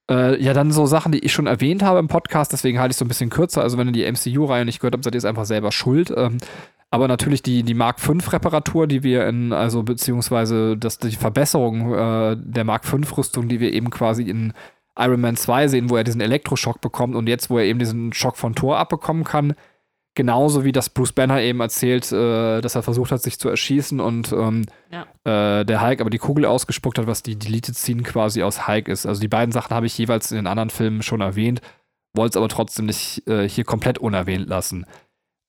Speaker 2: Äh, ja, dann so Sachen, die ich schon erwähnt habe im Podcast, deswegen halte ich es so ein bisschen kürzer. Also, wenn ihr die MCU-Reihe nicht gehört habt, seid ihr es einfach selber schuld. Ähm, aber natürlich die, die Mark 5 Reparatur, die wir in, also beziehungsweise das, die Verbesserung äh, der Mark 5 Rüstung, die wir eben quasi in Iron Man 2 sehen, wo er diesen Elektroschock bekommt und jetzt, wo er eben diesen Schock von Thor abbekommen kann, Genauso wie das Bruce Banner eben erzählt, äh, dass er versucht hat, sich zu erschießen und ähm, ja. äh, der Hulk aber die Kugel ausgespuckt hat, was die Deleted Scene quasi aus Hulk ist. Also die beiden Sachen habe ich jeweils in den anderen Filmen schon erwähnt, wollte es aber trotzdem nicht äh, hier komplett unerwähnt lassen.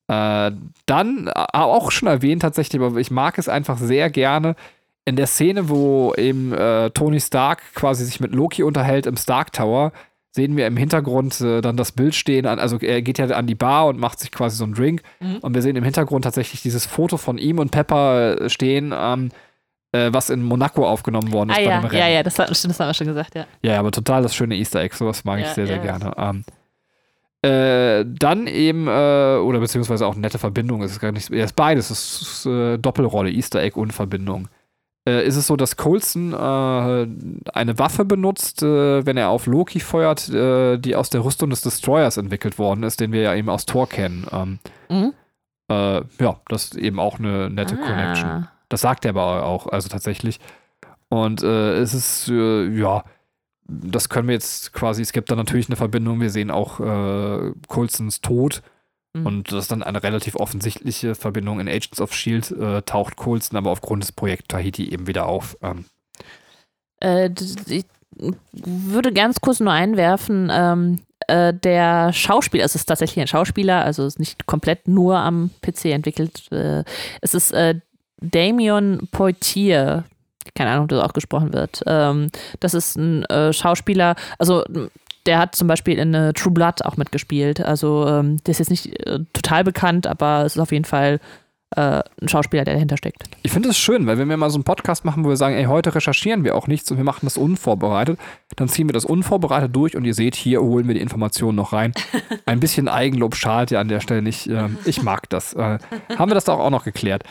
Speaker 2: Äh, dann äh, auch schon erwähnt tatsächlich, aber ich mag es einfach sehr gerne in der Szene, wo eben äh, Tony Stark quasi sich mit Loki unterhält im Stark Tower sehen wir im Hintergrund äh, dann das Bild stehen. An, also er geht ja an die Bar und macht sich quasi so einen Drink. Mhm. Und wir sehen im Hintergrund tatsächlich dieses Foto von ihm und Pepper äh, stehen, ähm, äh, was in Monaco aufgenommen worden ist.
Speaker 3: Ah, ja, ja, ja, das, hat, das haben wir schon gesagt, ja.
Speaker 2: Ja, aber total das schöne Easter Egg. Sowas mag ja, ich sehr, sehr ja. gerne. Ähm, äh, dann eben, äh, oder beziehungsweise auch nette Verbindung, es ist gar nicht, ja, ist beides, es ist äh, Doppelrolle, Easter Egg und Verbindung äh, ist es so, dass Coulson äh, eine Waffe benutzt, äh, wenn er auf Loki feuert, äh, die aus der Rüstung des Destroyers entwickelt worden ist, den wir ja eben aus Thor kennen. Ähm, mhm. Äh, ja, das ist eben auch eine nette ah. Connection. Das sagt er aber auch, also tatsächlich. Und äh, es ist, ja, das können wir jetzt quasi, es gibt da natürlich eine Verbindung. Wir sehen auch Coulsons Tod Mhm. Und das ist dann eine relativ offensichtliche Verbindung. In Agents of Shield äh, taucht Coulson aber aufgrund des Projekts Tahiti eben wieder auf. Ähm.
Speaker 3: Äh, ich würde ganz kurz nur einwerfen, ähm, äh, der Schauspieler, es ist tatsächlich ein Schauspieler, also ist nicht komplett nur am PC entwickelt. Äh, es ist äh, Damien Poitier, keine Ahnung, ob das auch gesprochen wird. Ähm, das ist ein äh, Schauspieler, also der hat zum Beispiel in äh, True Blood auch mitgespielt. Also ähm, der ist jetzt nicht äh, total bekannt, aber es ist auf jeden Fall äh, ein Schauspieler, der dahinter steckt.
Speaker 2: Ich finde es schön, weil wenn wir mal so einen Podcast machen, wo wir sagen, ey, heute recherchieren wir auch nichts und wir machen das unvorbereitet, dann ziehen wir das unvorbereitet durch und ihr seht, hier holen wir die Informationen noch rein. [LAUGHS] Ein bisschen Eigenlob schadet ja an der Stelle nicht. Ähm, [LAUGHS] ich mag das. Äh, haben wir das doch auch noch geklärt.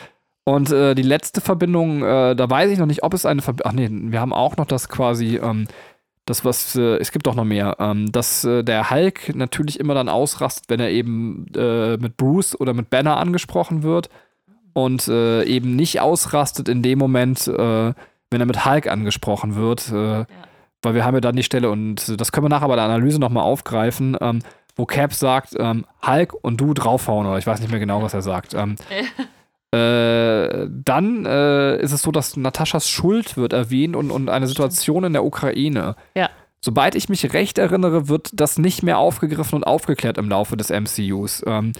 Speaker 2: Und äh, die letzte Verbindung, äh, da weiß ich noch nicht, ob es eine Verbindung. Ach nee, wir haben auch noch das quasi, ähm, das was, äh, es gibt doch noch mehr, ähm, dass äh, der Hulk natürlich immer dann ausrastet, wenn er eben äh, mit Bruce oder mit Banner angesprochen wird und äh, eben nicht ausrastet in dem Moment, wenn er mit Hulk angesprochen wird. Ja. Weil wir haben ja dann die Stelle, und das können wir nachher bei der Analyse nochmal aufgreifen, ähm, wo Cap sagt, ähm, Hulk und du draufhauen, oder ich weiß nicht mehr genau, was er sagt. Ähm, Äh, dann äh, ist es so, dass Nataschas Schuld wird erwähnt und, und eine Situation in der Ukraine.
Speaker 3: Ja.
Speaker 2: Sobald ich mich recht erinnere, wird das nicht mehr aufgegriffen und aufgeklärt im Laufe des MCUs. Ähm,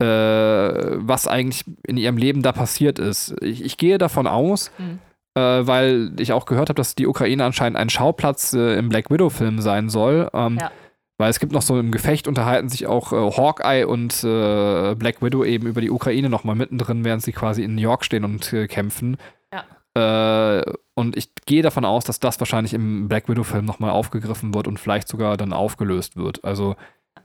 Speaker 2: äh, was eigentlich in ihrem Leben da passiert ist. Ich, ich gehe davon aus, mhm. äh, weil ich auch gehört habe, dass die Ukraine anscheinend ein Schauplatz äh, im Black Widow-Film sein soll. Ähm, ja. Weil es gibt noch so im Gefecht unterhalten sich auch äh, Hawkeye und äh, Black Widow eben über die Ukraine nochmal mittendrin, während sie quasi in New York stehen und äh, kämpfen. Ja. Äh, und ich gehe davon aus, dass das wahrscheinlich im Black Widow-Film nochmal aufgegriffen wird und vielleicht sogar dann aufgelöst wird. Also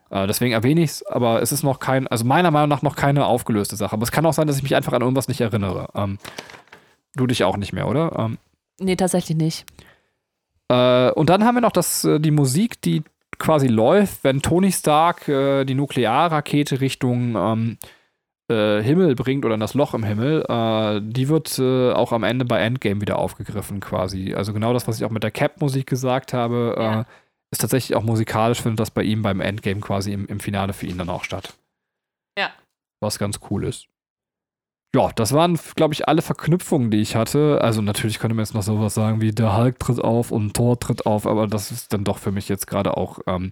Speaker 2: äh, deswegen erwähne ich es, aber es ist noch kein, also meiner Meinung nach noch keine aufgelöste Sache. Aber es kann auch sein, dass ich mich einfach an irgendwas nicht erinnere. Ähm, du dich auch nicht mehr, oder? Ähm,
Speaker 3: nee, tatsächlich nicht.
Speaker 2: Äh, und dann haben wir noch das, die Musik, die quasi läuft, wenn Tony Stark äh, die Nuklearrakete Richtung ähm, äh, Himmel bringt oder in das Loch im Himmel, äh, die wird äh, auch am Ende bei Endgame wieder aufgegriffen quasi. Also genau das, was ich auch mit der Cap-Musik gesagt habe, äh, ja. ist tatsächlich auch musikalisch, findet das bei ihm beim Endgame quasi im, im Finale für ihn dann auch statt.
Speaker 3: Ja.
Speaker 2: Was ganz cool ist ja, das waren, glaube ich, alle Verknüpfungen, die ich hatte. Also natürlich könnte man jetzt noch sowas sagen wie der Hulk tritt auf und Thor tritt auf, aber das ist dann doch für mich jetzt gerade auch ähm,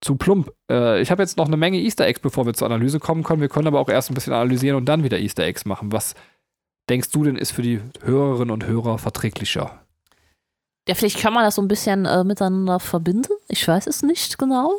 Speaker 2: zu plump. Äh, ich habe jetzt noch eine Menge Easter Eggs, bevor wir zur Analyse kommen können. Wir können aber auch erst ein bisschen analysieren und dann wieder Easter Eggs machen. Was denkst du denn ist für die Hörerinnen und Hörer verträglicher?
Speaker 3: Ja, vielleicht kann man das so ein bisschen äh, miteinander verbinden. Ich weiß es nicht genau.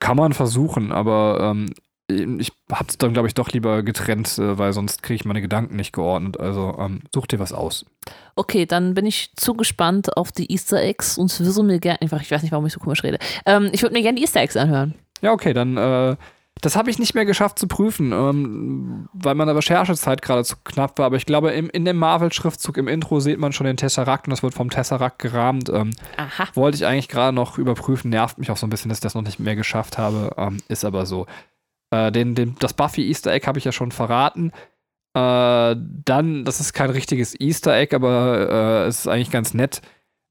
Speaker 2: Kann man versuchen, aber ähm, ich hab's dann, glaube ich, doch lieber getrennt, äh, weil sonst kriege ich meine Gedanken nicht geordnet. Also ähm, such dir was aus.
Speaker 3: Okay, dann bin ich zu gespannt auf die Easter Eggs und würde mir gerne, einfach, ich weiß nicht, warum ich so komisch rede. Ähm, ich würde mir gerne die Easter Eggs anhören.
Speaker 2: Ja, okay, dann, äh, das habe ich nicht mehr geschafft zu prüfen, ähm, weil meine Recherchezeit gerade zu knapp war. Aber ich glaube, im, in dem Marvel-Schriftzug im Intro sieht man schon den Tesseract und das wird vom Tesseract gerahmt. Ähm,
Speaker 3: Aha.
Speaker 2: Wollte ich eigentlich gerade noch überprüfen, nervt mich auch so ein bisschen, dass ich das noch nicht mehr geschafft habe. Ähm, ist aber so. Äh, den, den, das Buffy Easter Egg habe ich ja schon verraten. Äh, dann, das ist kein richtiges Easter Egg, aber äh, es ist eigentlich ganz nett,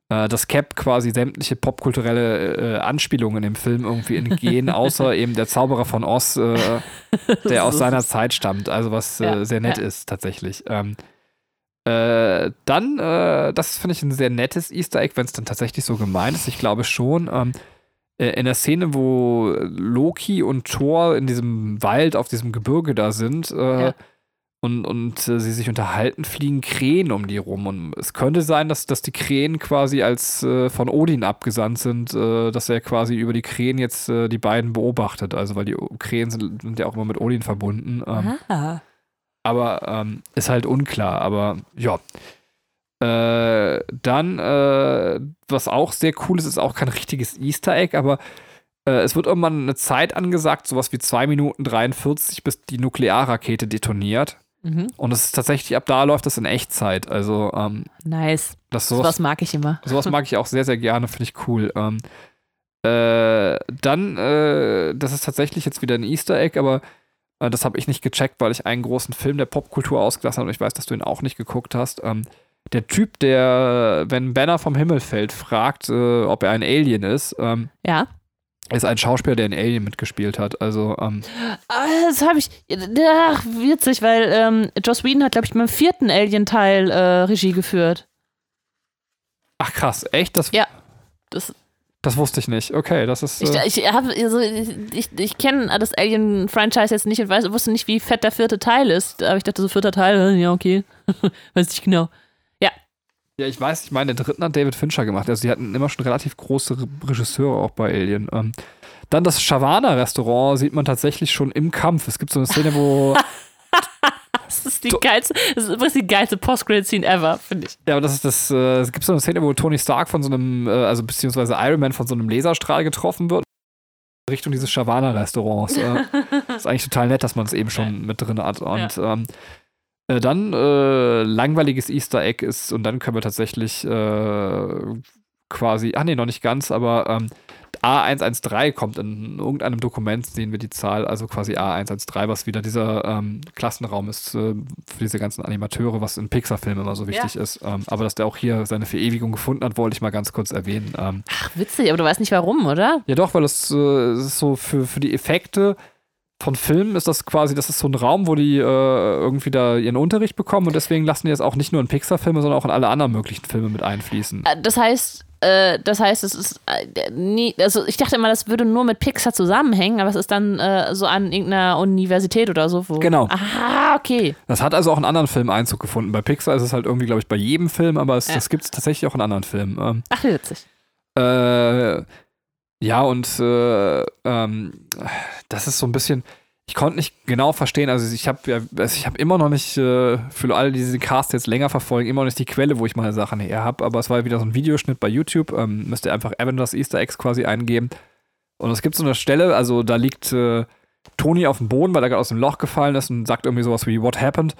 Speaker 2: äh, dass Cap quasi sämtliche popkulturelle äh, Anspielungen im Film irgendwie entgehen, [LAUGHS] außer eben der Zauberer von Oz, äh, [LAUGHS] der aus seiner Zeit stammt. Also was ja, sehr nett ja. ist tatsächlich. Ähm, dann, das finde ich ein sehr nettes Easter Egg, wenn es dann tatsächlich so gemeint ist. Ich glaube schon. Ähm, äh, in der Szene, wo Loki und Thor in diesem Wald auf diesem Gebirge da sind äh, ja. und, und äh, sie sich unterhalten, fliegen Krähen um die rum. Und es könnte sein, dass, dass die Krähen quasi als äh, von Odin abgesandt sind, äh, dass er quasi über die Krähen jetzt äh, die beiden beobachtet. Also, weil die Krähen sind, sind ja auch immer mit Odin verbunden. Ähm, aber ähm, ist halt unklar. Aber ja. Äh, dann, äh, was auch sehr cool ist, ist auch kein richtiges Easter Egg, aber äh, es wird irgendwann eine Zeit angesagt, sowas wie 2 Minuten 43, bis die Nuklearrakete detoniert. Mhm. Und es ist tatsächlich, ab da läuft das in Echtzeit. Also, ähm,
Speaker 3: nice.
Speaker 2: Das sowas,
Speaker 3: sowas mag ich immer.
Speaker 2: Sowas mag ich auch sehr, sehr gerne, finde ich cool. Ähm, äh, dann, äh, das ist tatsächlich jetzt wieder ein Easter Egg, aber äh, das habe ich nicht gecheckt, weil ich einen großen Film der Popkultur ausgelassen habe und ich weiß, dass du ihn auch nicht geguckt hast. Ähm, der Typ, der, wenn Banner vom Himmel fällt, fragt, äh, ob er ein Alien ist. Ähm,
Speaker 3: ja.
Speaker 2: Ist ein Schauspieler, der in Alien mitgespielt hat. Also, ähm,
Speaker 3: ah, das habe ich. Ach, witzig, weil ähm, Joss Whedon hat, glaube ich, beim vierten Alien-Teil äh, Regie geführt.
Speaker 2: Ach krass, echt? Das,
Speaker 3: ja. Das,
Speaker 2: das wusste ich nicht. Okay, das ist.
Speaker 3: Äh ich, ich, also, ich, ich kenne das Alien-Franchise jetzt nicht und weiß, wusste nicht, wie fett der vierte Teil ist. Aber ich dachte, so vierter Teil, ja, okay. [LAUGHS] weiß nicht genau.
Speaker 2: Ja, ich weiß, ich meine, den dritten hat David Fincher gemacht. Also, die hatten immer schon relativ große Regisseure auch bei Alien. Ähm, dann das Shavana-Restaurant sieht man tatsächlich schon im Kampf. Es gibt so eine Szene, wo. [LAUGHS]
Speaker 3: das ist die geilste, das ist übrigens die geilste Post-Credit-Scene ever, finde ich.
Speaker 2: Ja, aber das ist das, äh, es gibt so eine Szene, wo Tony Stark von so einem, äh, also beziehungsweise Iron Man von so einem Laserstrahl getroffen wird. Richtung dieses Shavana-Restaurants. Äh, [LAUGHS] ist eigentlich total nett, dass man es eben schon mit drin hat. Und ja. ähm, Äh, dann äh, langweiliges Easter Egg ist, und dann können wir tatsächlich äh, quasi, ach nee, noch nicht ganz, aber ähm, A113 kommt in irgendeinem Dokument, sehen wir die Zahl, also quasi A113, was wieder dieser ähm, Klassenraum ist äh, für diese ganzen Animateure, was in Pixar-Filmen immer so wichtig ja. ist. Ähm, aber dass der auch hier seine Verewigung gefunden hat, wollte ich mal ganz kurz erwähnen. Ähm,
Speaker 3: Ach, witzig, aber du weißt nicht warum, oder?
Speaker 2: Ja, doch, weil es äh, ist so für, für die Effekte von Filmen ist das quasi, das ist so ein Raum, wo die äh, irgendwie da ihren Unterricht bekommen und deswegen lassen die jetzt auch nicht nur in Pixar-Filme, sondern auch in alle anderen möglichen Filme mit einfließen.
Speaker 3: Äh, das heißt, äh, das heißt, es ist äh, nie, also ich dachte immer, das würde nur mit Pixar zusammenhängen, aber es ist dann äh, so an irgendeiner Universität oder so. Wo,
Speaker 2: genau.
Speaker 3: Ah, okay.
Speaker 2: Das hat also auch in anderen Filmen Einzug gefunden. Bei Pixar ist es halt irgendwie, glaube ich, bei jedem Film, aber es, ja. das gibt es tatsächlich auch in anderen Filmen. Ähm,
Speaker 3: Ach, witzig.
Speaker 2: Äh, ja, und äh, ähm, das ist so ein bisschen ich konnte nicht genau verstehen, also ich habe also ich habe immer noch nicht, äh, für alle, die diesen Cast jetzt länger verfolgen, immer noch nicht die Quelle, wo ich meine Sachen her habe, aber es war wieder so ein Videoschnitt bei YouTube, ähm, müsst ihr einfach Avengers Easter Eggs quasi eingeben. Und es gibt so eine Stelle, also da liegt äh, Tony auf dem Boden, weil er gerade aus dem Loch gefallen ist und sagt irgendwie sowas wie What happened?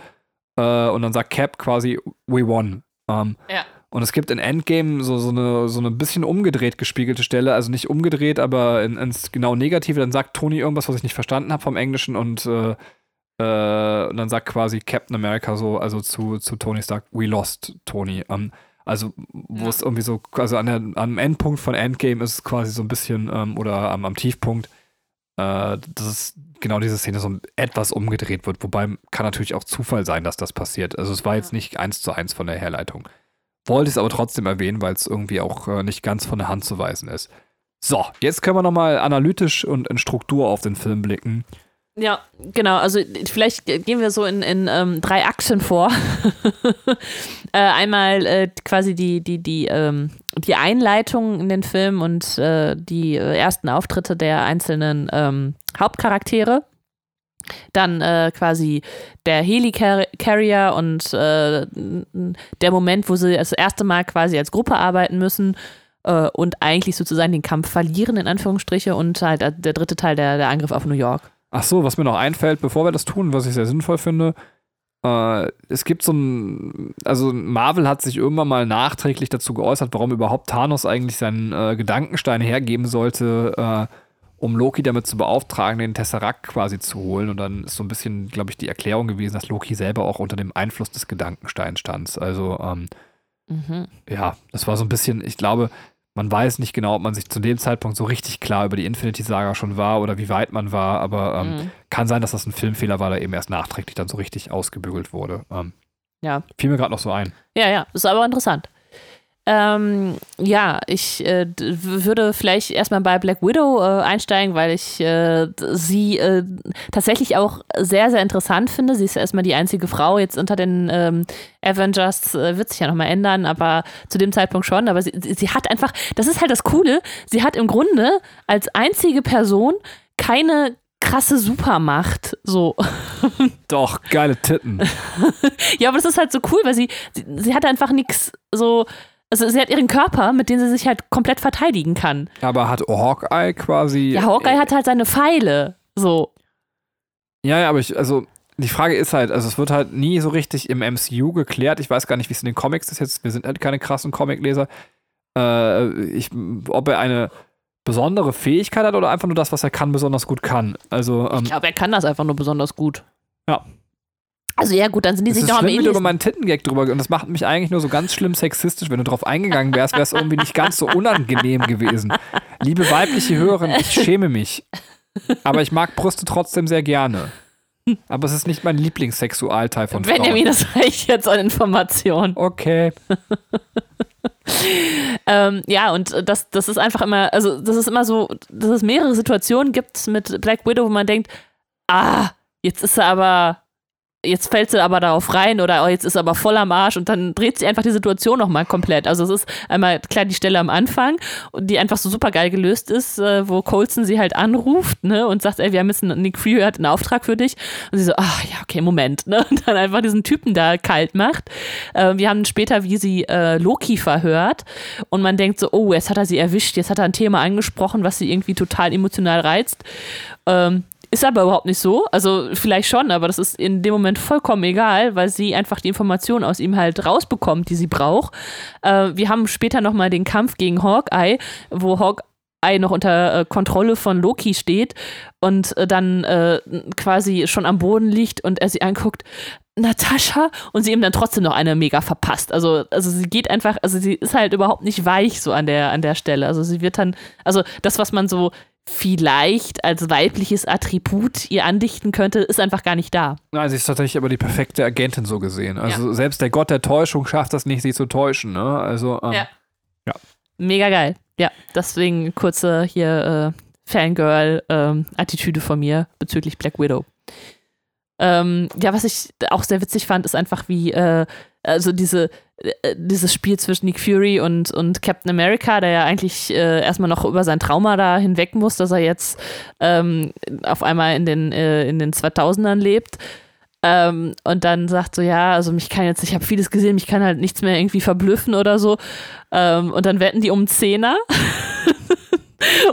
Speaker 2: Äh, und dann sagt Cap quasi We won. Ähm, ja. Und es gibt in Endgame so, so, eine, so eine bisschen umgedreht gespiegelte Stelle, also nicht umgedreht, aber in, ins genau Negative. Dann sagt Tony irgendwas, was ich nicht verstanden habe vom Englischen und, äh, äh, und dann sagt quasi Captain America so, also zu, zu Tony Stark, we lost Tony. Um, also, wo ja. es irgendwie so, also an der, am Endpunkt von Endgame ist es quasi so ein bisschen, ähm, oder am, am Tiefpunkt, äh, dass es genau diese Szene so etwas umgedreht wird. Wobei kann natürlich auch Zufall sein, dass das passiert. Also, es war jetzt nicht eins zu eins von der Herleitung. Wollte es aber trotzdem erwähnen, weil es irgendwie auch äh, nicht ganz von der Hand zu weisen ist. So, jetzt können wir nochmal analytisch und in Struktur auf den Film blicken.
Speaker 3: Ja, genau. Also vielleicht gehen wir so in, in ähm, drei Achsen vor. [LAUGHS] äh, einmal äh, quasi die, die, die, ähm, die Einleitung in den Film und äh, die äh, ersten Auftritte der einzelnen ähm, Hauptcharaktere. Dann äh, quasi der Helicarrier und äh, der Moment, wo sie das erste Mal quasi als Gruppe arbeiten müssen äh, und eigentlich sozusagen den Kampf verlieren, in Anführungsstriche, und halt äh, der dritte Teil, der, der Angriff auf New York.
Speaker 2: Ach so, was mir noch einfällt, bevor wir das tun, was ich sehr sinnvoll finde, äh, es gibt so ein, also Marvel hat sich irgendwann mal nachträglich dazu geäußert, warum überhaupt Thanos eigentlich seinen äh, Gedankenstein hergeben sollte, äh, um Loki damit zu beauftragen, den Tesseract quasi zu holen. Und dann ist so ein bisschen, glaube ich, die Erklärung gewesen, dass Loki selber auch unter dem Einfluss des Gedankensteins stand. Also, ähm, mhm. ja, das war so ein bisschen, ich glaube, man weiß nicht genau, ob man sich zu dem Zeitpunkt so richtig klar über die Infinity-Saga schon war oder wie weit man war, aber ähm, mhm. kann sein, dass das ein Filmfehler war, der eben erst nachträglich dann so richtig ausgebügelt wurde. Ähm,
Speaker 3: ja.
Speaker 2: Fiel mir gerade noch so ein.
Speaker 3: Ja, ja, ist aber interessant. Ähm, ja, ich äh, würde vielleicht erstmal bei Black Widow äh, einsteigen, weil ich äh, sie äh, tatsächlich auch sehr, sehr interessant finde. Sie ist ja erstmal die einzige Frau jetzt unter den ähm, Avengers, äh, wird sich ja nochmal ändern, aber zu dem Zeitpunkt schon. Aber sie, sie hat einfach, das ist halt das Coole, sie hat im Grunde als einzige Person keine krasse Supermacht. So. [LAUGHS]
Speaker 2: Doch, geile Titten.
Speaker 3: ja, aber das ist halt so cool, weil sie, sie, sie hat einfach nichts so also sie hat ihren Körper, mit dem sie sich halt komplett verteidigen kann.
Speaker 2: Aber hat Hawkeye quasi.
Speaker 3: Ja, Hawkeye äh, hat halt seine Pfeile. So.
Speaker 2: Ja, ja, aber ich, also die Frage ist halt, also es wird halt nie so richtig im MCU geklärt. Ich weiß gar nicht, wie es in den Comics ist jetzt. Wir sind halt keine krassen Comicleser. Äh, ich, ob er eine besondere Fähigkeit hat oder einfach nur das, was er kann, besonders gut kann. Also,
Speaker 3: ähm, ich glaube, er kann das einfach nur besonders gut.
Speaker 2: Ja.
Speaker 3: Also ja gut, dann sind die sich noch
Speaker 2: am ähnlichsten. über meinen Tittengag drüber und das macht mich eigentlich nur so ganz schlimm sexistisch. Wenn du drauf eingegangen wärst, wäre es irgendwie nicht ganz so unangenehm gewesen. Liebe weibliche Hörerin, ich schäme mich. Aber ich mag Brüste trotzdem sehr gerne. Aber es ist nicht mein Lieblingssexualteil von Frauen.
Speaker 3: Benjamin, das reicht jetzt an Informationen.
Speaker 2: Okay. [LAUGHS]
Speaker 3: ähm, ja, und das, das ist einfach immer, also das ist immer so, dass es mehrere Situationen gibt mit Black Widow, wo man denkt, ah, jetzt ist er aber jetzt fällt sie aber darauf rein oder oh, jetzt ist aber voll am Arsch und dann dreht sie einfach die Situation nochmal komplett. Also es ist einmal klar die Stelle am Anfang, die einfach so super geil gelöst ist, äh, wo Colson sie halt anruft ne, und sagt, ey, wir haben jetzt einen, Nick Fury hat einen Auftrag für dich. Und sie so, ach ja, okay, Moment. Ne? [LAUGHS] Und dann einfach diesen Typen da kalt macht. Äh, wir haben später, wie sie äh, Loki verhört und man denkt so, oh, jetzt hat er sie erwischt, jetzt hat er ein Thema angesprochen, was sie irgendwie total emotional reizt. Ähm, ist aber überhaupt nicht so. Also vielleicht schon, aber das ist in dem Moment vollkommen egal, weil sie einfach die Informationen aus ihm halt rausbekommt, die sie braucht. Äh, wir haben später nochmal den Kampf gegen Hawkeye, wo Hawkeye noch unter äh, Kontrolle von Loki steht und äh, dann äh, quasi schon am Boden liegt und er sie anguckt. Natascha und sie ihm dann trotzdem noch eine mega verpasst. Also, also sie geht einfach, also sie ist halt überhaupt nicht weich so an der, an der Stelle. Also sie wird dann, also das, was man so vielleicht als weibliches Attribut ihr andichten könnte, ist einfach gar nicht da.
Speaker 2: Nein, sie ist tatsächlich aber die perfekte Agentin so gesehen. Also ja. selbst der Gott der Täuschung schafft das nicht, sie zu täuschen. Ne? Also ähm, ja.
Speaker 3: ja. Mega geil. Ja, deswegen kurze hier äh, Fangirl-Attitüde ähm, von mir bezüglich Black Widow. Ähm, ja, was ich auch sehr witzig fand, ist einfach wie, äh, also diese, dieses Spiel zwischen Nick Fury und, und Captain America, der ja eigentlich äh, erstmal noch über sein Trauma da hinweg muss, dass er jetzt ähm, auf einmal in den, äh, in den 2000ern lebt. Ähm, und dann sagt so, ja, also mich kann jetzt, ich habe vieles gesehen, mich kann halt nichts mehr irgendwie verblüffen oder so. Ähm, und dann wetten die um Zehner. [LAUGHS]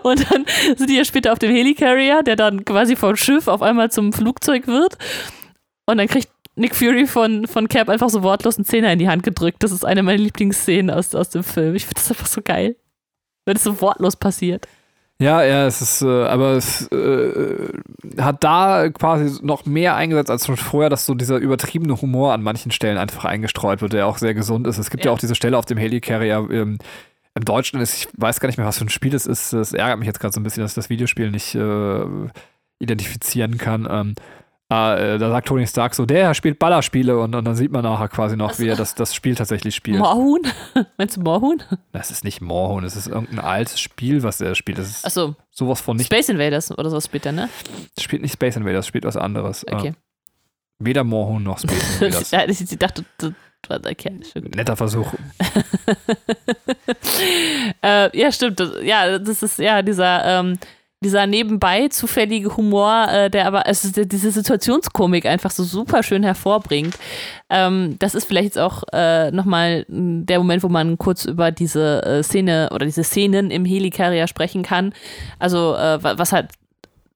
Speaker 3: Und dann sind die ja später auf dem Helicarrier, der dann quasi vom Schiff auf einmal zum Flugzeug wird. Und dann kriegt Nick Fury von, von Cap einfach so wortlos einen Zehner in die Hand gedrückt. Das ist eine meiner Lieblingsszenen aus, aus dem Film. Ich finde das einfach so geil. Wenn es so wortlos passiert.
Speaker 2: Ja, ja, es ist, äh, aber es äh, hat da quasi noch mehr eingesetzt als schon vorher, dass so dieser übertriebene Humor an manchen Stellen einfach eingestreut wird, der auch sehr gesund ist. Es gibt ja, ja auch diese Stelle auf dem Helicarrier, ähm, im Deutschen ist, ich weiß gar nicht mehr, was für ein Spiel es ist. Es ärgert mich jetzt gerade so ein bisschen, dass ich das Videospiel nicht äh, identifizieren kann. Ähm, äh, da sagt Tony Stark so, der spielt Ballerspiele und, und dann sieht man nachher quasi noch, Was? wie er das, das Spiel tatsächlich spielt.
Speaker 3: Moorhuhn? [LAUGHS] Meinst du Moorhuhn?
Speaker 2: Das ist nicht Moorhuhn, es ist irgendein altes Spiel, was er spielt. Das ist
Speaker 3: Achso.
Speaker 2: sowas von nicht.
Speaker 3: Space Invaders oder so später, ne?
Speaker 2: Spielt nicht Space Invaders, spielt was anderes.
Speaker 3: Okay. Äh,
Speaker 2: weder Moorhuhn noch Space [LAUGHS] Invaders.
Speaker 3: ich dachte,
Speaker 2: Okay, Netter Versuch. [LAUGHS]
Speaker 3: äh, ja, stimmt. Ja, das ist ja dieser, ähm, dieser nebenbei zufällige Humor, äh, der aber also diese Situationskomik einfach so super schön hervorbringt. Ähm, das ist vielleicht jetzt auch äh, nochmal der Moment, wo man kurz über diese äh, Szene oder diese Szenen im Helicarrier sprechen kann. Also, äh, was halt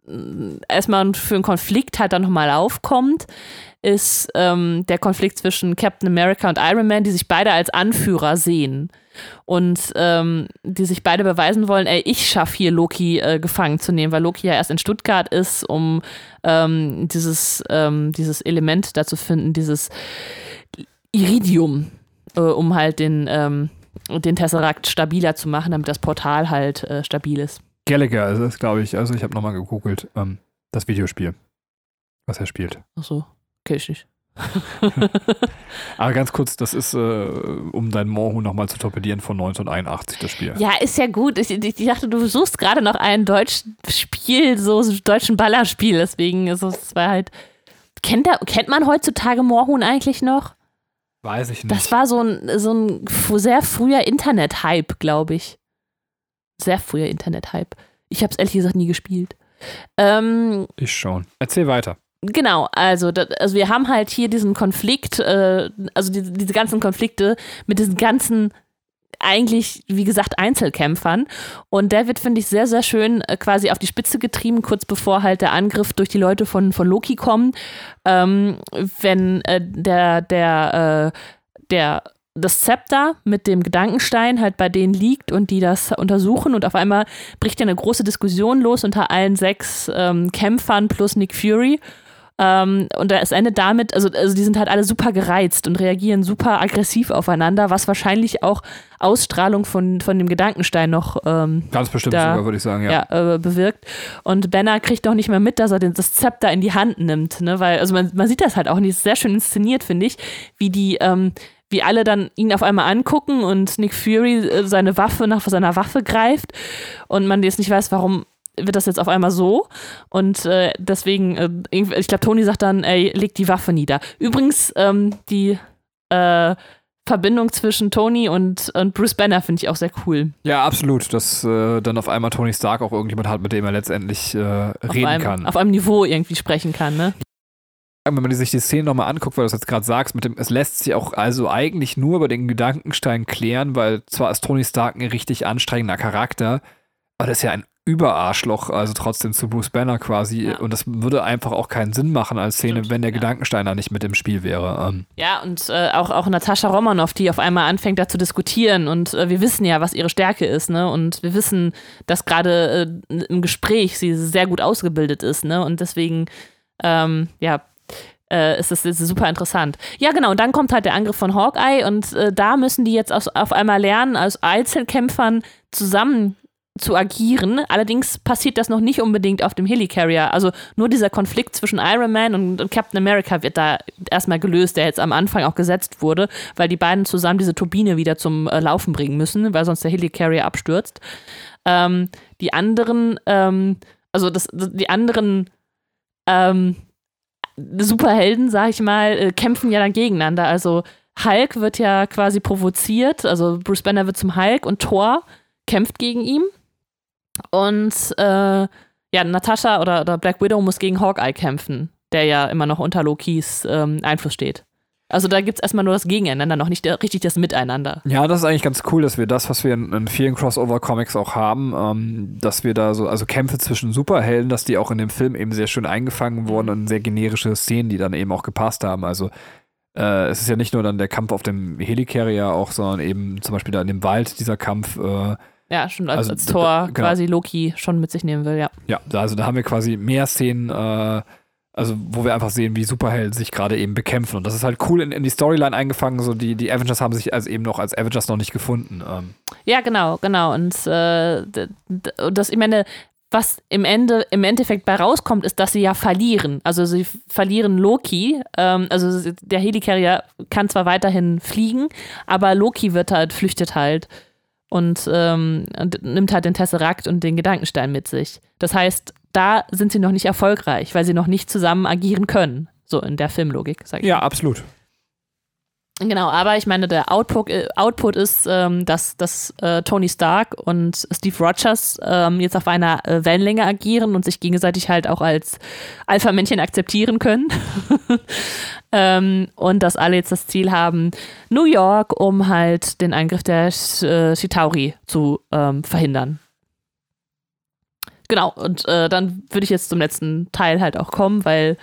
Speaker 3: äh, erstmal für einen Konflikt halt dann nochmal aufkommt ist ähm, der Konflikt zwischen Captain America und Iron Man, die sich beide als Anführer sehen und ähm, die sich beide beweisen wollen, ey, ich schaffe hier Loki äh, gefangen zu nehmen, weil Loki ja erst in Stuttgart ist, um ähm, dieses, ähm, dieses Element da zu finden, dieses Iridium, äh, um halt den, ähm, den Tesseract stabiler zu machen, damit das Portal halt äh, stabil ist.
Speaker 2: Gallagher ist es, glaube ich. Also ich habe nochmal gegoogelt, ähm, das Videospiel, was er spielt.
Speaker 3: Ach so. Kenn ich nicht.
Speaker 2: Aber ganz kurz, das ist, äh, um dein Moorhuhn nochmal zu torpedieren, von 1981 das Spiel.
Speaker 3: Ja, ist ja gut. Ich, ich dachte, du suchst gerade noch ein deutsches Spiel, so ein deutschen Ballerspiel. Deswegen ist es war halt. Kennt, da, kennt man heutzutage Moorhuhn eigentlich noch?
Speaker 2: Weiß ich nicht.
Speaker 3: Das war so ein, so ein sehr früher Internet-Hype, glaube ich. Sehr früher Internet-Hype. Ich habe es ehrlich gesagt nie gespielt. Ähm,
Speaker 2: ich schon. Erzähl weiter.
Speaker 3: Genau, also, das, also wir haben halt hier diesen Konflikt, äh, also die, diese ganzen Konflikte mit diesen ganzen eigentlich, wie gesagt, Einzelkämpfern. Und der wird, finde ich, sehr, sehr schön äh, quasi auf die Spitze getrieben, kurz bevor halt der Angriff durch die Leute von, von Loki kommt. Ähm, wenn äh, der, der, äh, der das Zepter mit dem Gedankenstein halt bei denen liegt und die das untersuchen und auf einmal bricht ja eine große Diskussion los unter allen sechs ähm, Kämpfern plus Nick Fury ähm, und es endet damit, also, also die sind halt alle super gereizt und reagieren super aggressiv aufeinander, was wahrscheinlich auch Ausstrahlung von, von dem Gedankenstein noch ähm,
Speaker 2: ganz bestimmt da, sogar, würde ich sagen, ja.
Speaker 3: ja äh, bewirkt. Und Banner kriegt auch nicht mehr mit, dass er den, das Zepter in die Hand nimmt, ne? Weil, also man, man sieht das halt auch nicht, sehr schön inszeniert, finde ich, wie die, ähm, wie alle dann ihn auf einmal angucken und Nick Fury äh, seine Waffe nach seiner Waffe greift und man jetzt nicht weiß, warum wird das jetzt auf einmal so. Und äh, deswegen, äh, ich glaube, Tony sagt dann, ey, leg die Waffe nieder. Übrigens, ähm, die äh, Verbindung zwischen Tony und, und Bruce Banner finde ich auch sehr cool.
Speaker 2: Ja, absolut. Dass äh, dann auf einmal Tony Stark auch irgendjemand hat, mit dem er letztendlich äh, reden
Speaker 3: einem,
Speaker 2: kann.
Speaker 3: Auf einem Niveau irgendwie sprechen kann, ne?
Speaker 2: Wenn man sich die Szene nochmal anguckt, weil du es jetzt gerade sagst, mit dem, es lässt sich auch also eigentlich nur über den Gedankenstein klären, weil zwar ist Tony Stark ein richtig anstrengender Charakter, aber das ist ja ein Überarschloch, also trotzdem zu Bruce Banner quasi. Ja. Und das würde einfach auch keinen Sinn machen als Szene, Stimmt, wenn der ja. Gedankensteiner nicht mit im Spiel wäre. Ähm.
Speaker 3: Ja, und äh, auch, auch Natascha Romanoff, die auf einmal anfängt, da zu diskutieren. Und äh, wir wissen ja, was ihre Stärke ist, ne? Und wir wissen, dass gerade äh, im Gespräch sie sehr gut ausgebildet ist, ne? Und deswegen, ähm, ja, äh, ist das, ist super interessant. Ja, genau. Und dann kommt halt der Angriff von Hawkeye und äh, da müssen die jetzt auf, auf einmal lernen, als Einzelkämpfern zusammen zu agieren. Allerdings passiert das noch nicht unbedingt auf dem Helicarrier. Also nur dieser Konflikt zwischen Iron Man und, Captain America wird da erstmal gelöst, der jetzt am Anfang auch gesetzt wurde, weil die beiden zusammen diese Turbine wieder zum äh, Laufen bringen müssen, weil sonst der Helicarrier abstürzt. Ähm, die anderen, ähm, also das, die anderen ähm, Superhelden, sag ich mal, äh, kämpfen ja dann gegeneinander. Also Hulk wird ja quasi provoziert, also Bruce Banner wird zum Hulk und Thor kämpft gegen ihn. Und äh, ja, Natascha oder, oder Black Widow muss gegen Hawkeye kämpfen, der ja immer noch unter Lokis ähm, Einfluss steht. Also da gibt es erstmal nur das Gegeneinander, noch nicht richtig das Miteinander.
Speaker 2: Ja, das ist eigentlich ganz cool, dass wir das, was wir in, in vielen Crossover-Comics auch haben, ähm, dass wir da so, also Kämpfe zwischen Superhelden, dass die auch in dem Film eben sehr schön eingefangen wurden und sehr generische Szenen, die dann eben auch gepasst haben. Also äh, es ist ja nicht nur dann der Kampf auf dem Helicarrier auch, sondern eben zum Beispiel da in dem Wald dieser Kampf. Äh,
Speaker 3: ja, schon als, also, als Tor genau. quasi Loki schon mit sich nehmen will, ja.
Speaker 2: Ja, also da haben wir quasi mehr Szenen, äh, also wo wir einfach sehen, wie Superhelden sich gerade eben bekämpfen. Und das ist halt cool in, in, die Storyline eingefangen. So die, die Avengers haben sich also eben noch als Avengers noch nicht gefunden. Ähm.
Speaker 3: Ja, genau, genau. Und äh, das, ich meine, was im, Ende, im Endeffekt bei rauskommt, ist, dass sie ja verlieren. Also sie verlieren Loki. Ähm, also der Helicarrier kann zwar weiterhin fliegen, aber Loki wird halt, flüchtet halt und, ähm, und nimmt halt den Tesserakt und den Gedankenstein mit sich. Das heißt, da sind sie noch nicht erfolgreich, weil sie noch nicht zusammen agieren können. So in der Filmlogik, sag ich.
Speaker 2: Ja, mal. absolut.
Speaker 3: Genau, aber ich meine, der Output, äh, Output ist, ähm, dass, dass äh, Tony Stark und Steve Rogers ähm, jetzt auf einer äh, Wellenlänge agieren und sich gegenseitig halt auch als Alpha-Männchen akzeptieren können. [LAUGHS] ähm, und dass alle jetzt das Ziel haben, New York, um halt den Angriff der äh, Chitauri zu ähm, verhindern. Genau, und äh, dann würde ich jetzt zum letzten Teil halt auch kommen, weil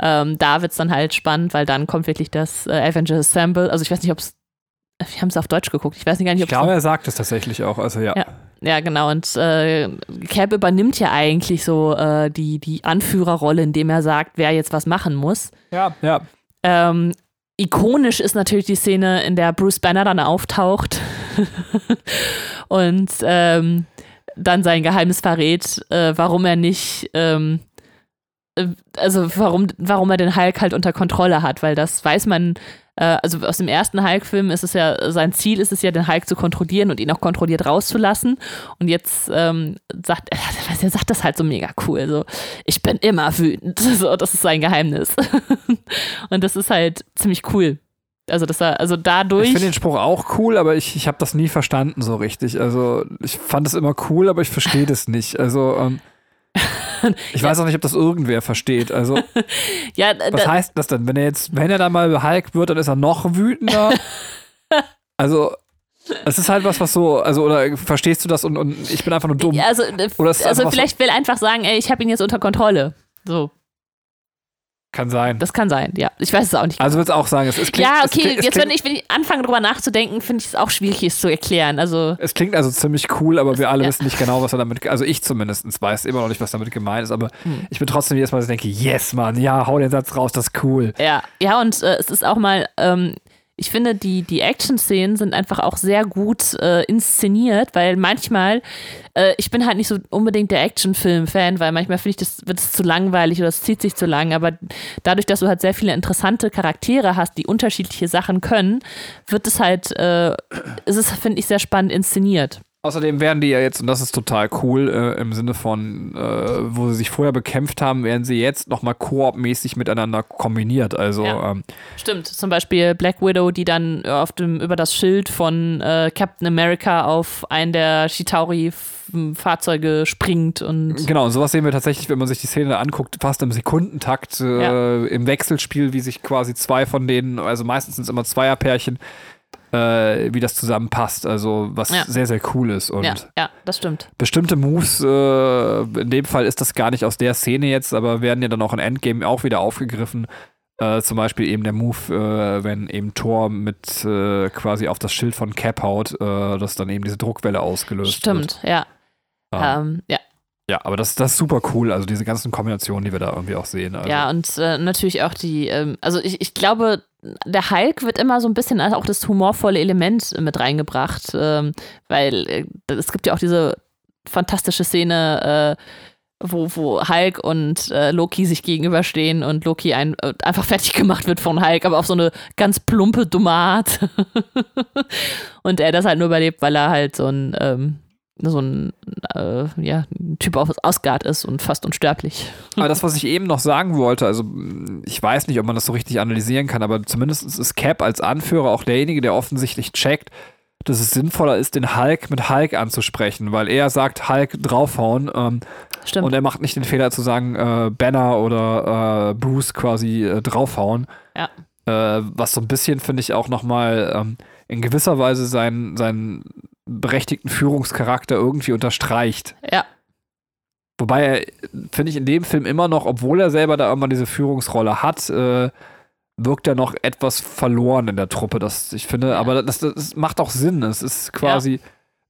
Speaker 3: ähm, da wird es dann halt spannend, weil dann kommt wirklich das äh, Avengers Assemble. Also ich weiß nicht, ob es. Wir haben es auf Deutsch geguckt. Ich weiß nicht gar nicht,
Speaker 2: ob Ich glaube, er sagt es tatsächlich auch. Also ja.
Speaker 3: ja. Ja, genau. Und äh, Cap übernimmt ja eigentlich so äh, die, die Anführerrolle, indem er sagt, wer jetzt was machen muss.
Speaker 2: Ja, ja.
Speaker 3: Ähm, ikonisch ist natürlich die Szene, in der Bruce Banner dann auftaucht [LAUGHS] und ähm, dann sein Geheimnis verrät, äh, warum er nicht ähm, äh, also warum, warum er den Hulk halt unter Kontrolle hat, weil das weiß man, äh, also aus dem ersten Hulk-Film ist es ja, sein Ziel ist es ja, den Hulk zu kontrollieren und ihn auch kontrolliert rauszulassen. Und jetzt ähm, sagt er, [LAUGHS] er sagt das halt so mega cool, so, ich bin immer wütend, [LAUGHS] so, das ist sein Geheimnis. [LAUGHS] und das ist halt ziemlich cool. Also, dass er, also dadurch. Ich
Speaker 2: finde den Spruch auch cool, aber ich, ich habe das nie verstanden so richtig. Also, ich fand es immer cool, aber ich verstehe das nicht. Also, ähm, ich weiß auch nicht, ob das irgendwer versteht. Also, [LAUGHS] ja, was heißt das denn? Wenn er jetzt, wenn er dann mal Hulk wird, dann ist er noch wütender. [LAUGHS] also, es ist halt was, was so, also, oder verstehst du das und, und ich bin einfach nur dumm?
Speaker 3: Also, also vielleicht will einfach sagen, ey, ich habe ihn jetzt unter Kontrolle. So.
Speaker 2: Kann sein.
Speaker 3: Das kann sein, ja. Ich weiß es auch nicht.
Speaker 2: Also würde ich auch sagen, es, es klingt.
Speaker 3: Ja, okay, klingt, jetzt wenn ich, wenn ich anfange drüber nachzudenken, finde ich es auch schwierig, es zu erklären. Also
Speaker 2: es klingt also ziemlich cool, aber wir alle ja. wissen nicht genau, was er damit, also ich zumindest weiß immer noch nicht, was damit gemeint ist, aber hm. ich bin trotzdem jedes Mal, dass ich denke, yes, Mann, ja, hau den Satz raus, das ist cool.
Speaker 3: Ja, ja, und äh, es ist auch mal, ähm, ich finde, die, die Action-Szenen sind einfach auch sehr gut äh, inszeniert, weil manchmal, äh, ich bin halt nicht so unbedingt der Action-Film-Fan, weil manchmal finde ich, das wird es zu langweilig oder es zieht sich zu lang, aber dadurch, dass du halt sehr viele interessante Charaktere hast, die unterschiedliche Sachen können, wird es halt, äh, ist es, finde ich, sehr spannend inszeniert.
Speaker 2: Außerdem werden die ja jetzt, und das ist total cool, äh, im Sinne von, äh, wo sie sich vorher bekämpft haben, werden sie jetzt nochmal koop-mäßig miteinander kombiniert. Also, ja. ähm,
Speaker 3: Stimmt, zum Beispiel Black Widow, die dann auf dem, über das Schild von äh, Captain America auf einen der Shitauri-Fahrzeuge springt und.
Speaker 2: Genau, und sowas sehen wir tatsächlich, wenn man sich die Szene anguckt, fast im Sekundentakt äh, ja. im Wechselspiel, wie sich quasi zwei von denen, also meistens sind es immer Zweierpärchen, äh, wie das zusammenpasst. Also was ja. sehr, sehr cool ist. Und
Speaker 3: ja, ja, das stimmt.
Speaker 2: Bestimmte Moves, äh, in dem Fall ist das gar nicht aus der Szene jetzt, aber werden ja dann auch in Endgame auch wieder aufgegriffen. Äh, zum Beispiel eben der Move, äh, wenn eben Thor mit äh, quasi auf das Schild von Cap haut, äh, dass dann eben diese Druckwelle ausgelöst
Speaker 3: Stimmt,
Speaker 2: wird. ja.
Speaker 3: Ähm, ja.
Speaker 2: Ja, aber das, das ist super cool, also diese ganzen Kombinationen, die wir da irgendwie auch sehen. Also.
Speaker 3: Ja, und äh, natürlich auch die, ähm, also ich, ich glaube, der Hulk wird immer so ein bisschen auch das humorvolle Element mit reingebracht, ähm, weil äh, es gibt ja auch diese fantastische Szene, äh, wo, wo Hulk und äh, Loki sich gegenüberstehen und Loki ein, äh, einfach fertig gemacht wird von Hulk, aber auf so eine ganz plumpe, dumme Art. [LAUGHS] und er das halt nur überlebt, weil er halt so ein ähm, so ein äh, ja, Typ aus Asgard ist und fast unsterblich.
Speaker 2: Aber das, was ich eben noch sagen wollte, also ich weiß nicht, ob man das so richtig analysieren kann, aber zumindest ist Cap als Anführer auch derjenige, der offensichtlich checkt, dass es sinnvoller ist, den Hulk mit Hulk anzusprechen, weil er sagt, Hulk draufhauen. Ähm, Stimmt. Und er macht nicht den Fehler zu sagen, äh, Banner oder äh, Bruce quasi äh, draufhauen.
Speaker 3: Ja.
Speaker 2: Äh, was so ein bisschen, finde ich, auch nochmal ähm, in gewisser Weise seinen, seinen berechtigten Führungscharakter irgendwie unterstreicht.
Speaker 3: Ja.
Speaker 2: Wobei er, finde ich, in dem Film immer noch, obwohl er selber da irgendwann diese Führungsrolle hat, äh, wirkt er noch etwas verloren in der Truppe. Das, ich finde, ja. aber das, das, macht auch Sinn. Es ist quasi.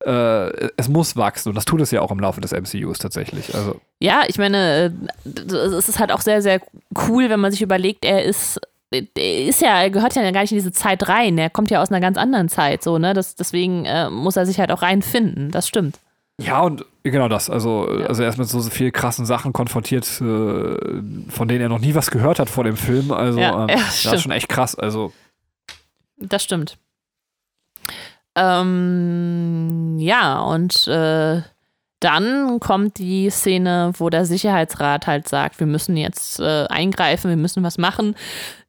Speaker 2: Ja. Äh, es muss wachsen und das tut es ja auch im Laufe des MCUs tatsächlich. Also.
Speaker 3: Ja, ich meine, äh, es ist halt auch sehr, sehr cool, wenn man sich überlegt, er ist ist ja, er gehört ja gar nicht in diese Zeit rein. Er kommt ja aus einer ganz anderen Zeit, so, ne? Das, deswegen äh, muss er sich halt auch reinfinden. Das stimmt.
Speaker 2: Ja, und genau das. Also, ja. also er ist mit so, so viel krassen Sachen konfrontiert, äh, von denen er noch nie was gehört hat vor dem Film. Also, ja, ähm, ja, das ist schon echt krass. Also.
Speaker 3: Das stimmt. Ähm, ja, und äh, dann kommt die Szene, wo der Sicherheitsrat halt sagt, wir müssen jetzt äh, eingreifen, wir müssen was machen.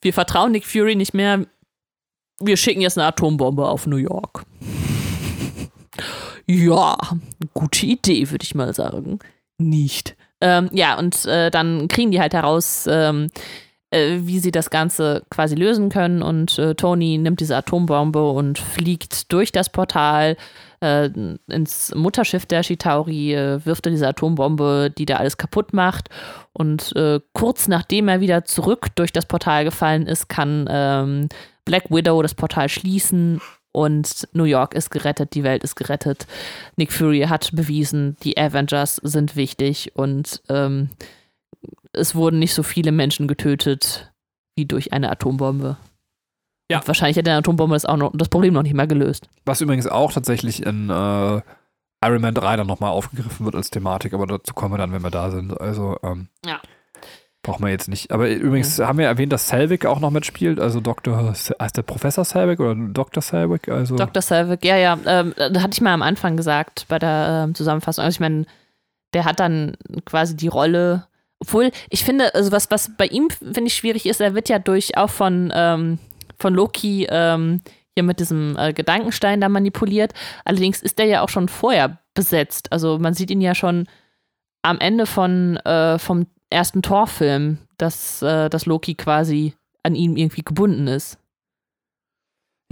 Speaker 3: Wir vertrauen Nick Fury nicht mehr. Wir schicken jetzt eine Atombombe auf New York. Ja, gute Idee, würde ich mal sagen. Nicht. Ähm, ja, und äh, dann kriegen die halt heraus, ähm, äh, wie sie das Ganze quasi lösen können. Und äh, Tony nimmt diese Atombombe und fliegt durch das Portal äh, ins Mutterschiff der Shitauri, äh, wirft er diese Atombombe, die da alles kaputt macht. Und äh, kurz nachdem er wieder zurück durch das Portal gefallen ist, kann ähm, Black Widow das Portal schließen und New York ist gerettet, die Welt ist gerettet. Nick Fury hat bewiesen, die Avengers sind wichtig und ähm, es wurden nicht so viele Menschen getötet wie durch eine Atombombe. Ja. Und wahrscheinlich hätte eine Atombombe das, auch noch, das Problem noch nicht mal gelöst.
Speaker 2: Was übrigens auch tatsächlich in äh, Iron Man 3 dann nochmal aufgegriffen wird als Thematik, aber dazu kommen wir dann, wenn wir da sind. Also, ähm,
Speaker 3: ja.
Speaker 2: Brauchen wir jetzt nicht. Aber übrigens ja. haben wir erwähnt, dass Selvig auch noch mitspielt. Also Dr. heißt der Professor Selvig oder Dr. Selvig? Also
Speaker 3: Dr. Selvig, ja, ja. Ähm, da hatte ich mal am Anfang gesagt bei der ähm, Zusammenfassung. Also ich meine, der hat dann quasi die Rolle obwohl, ich finde, also was, was bei ihm, finde ich, schwierig ist, er wird ja durch auch von, ähm, von Loki ähm, hier mit diesem äh, Gedankenstein da manipuliert. Allerdings ist der ja auch schon vorher besetzt. Also man sieht ihn ja schon am Ende von, äh, vom ersten Torfilm, dass, äh, dass Loki quasi an ihm irgendwie gebunden ist.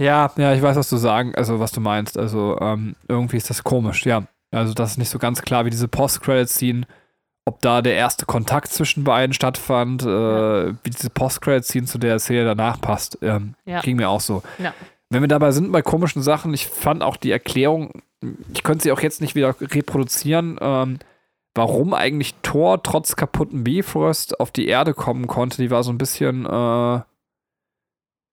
Speaker 2: Ja, ja, ich weiß, was du sagen, also was du meinst. Also ähm, irgendwie ist das komisch, ja. Also das ist nicht so ganz klar, wie diese Post-Credit-Scene ob da der erste Kontakt zwischen beiden stattfand, äh, wie diese Post-Credit-Scene zu der Szene danach passt. Ähm, ja. Ging mir auch so.
Speaker 3: Ja.
Speaker 2: Wenn wir dabei sind bei komischen Sachen, ich fand auch die Erklärung, ich könnte sie auch jetzt nicht wieder reproduzieren, ähm, warum eigentlich Thor trotz kaputten Bifrost auf die Erde kommen konnte, die war so ein bisschen, äh,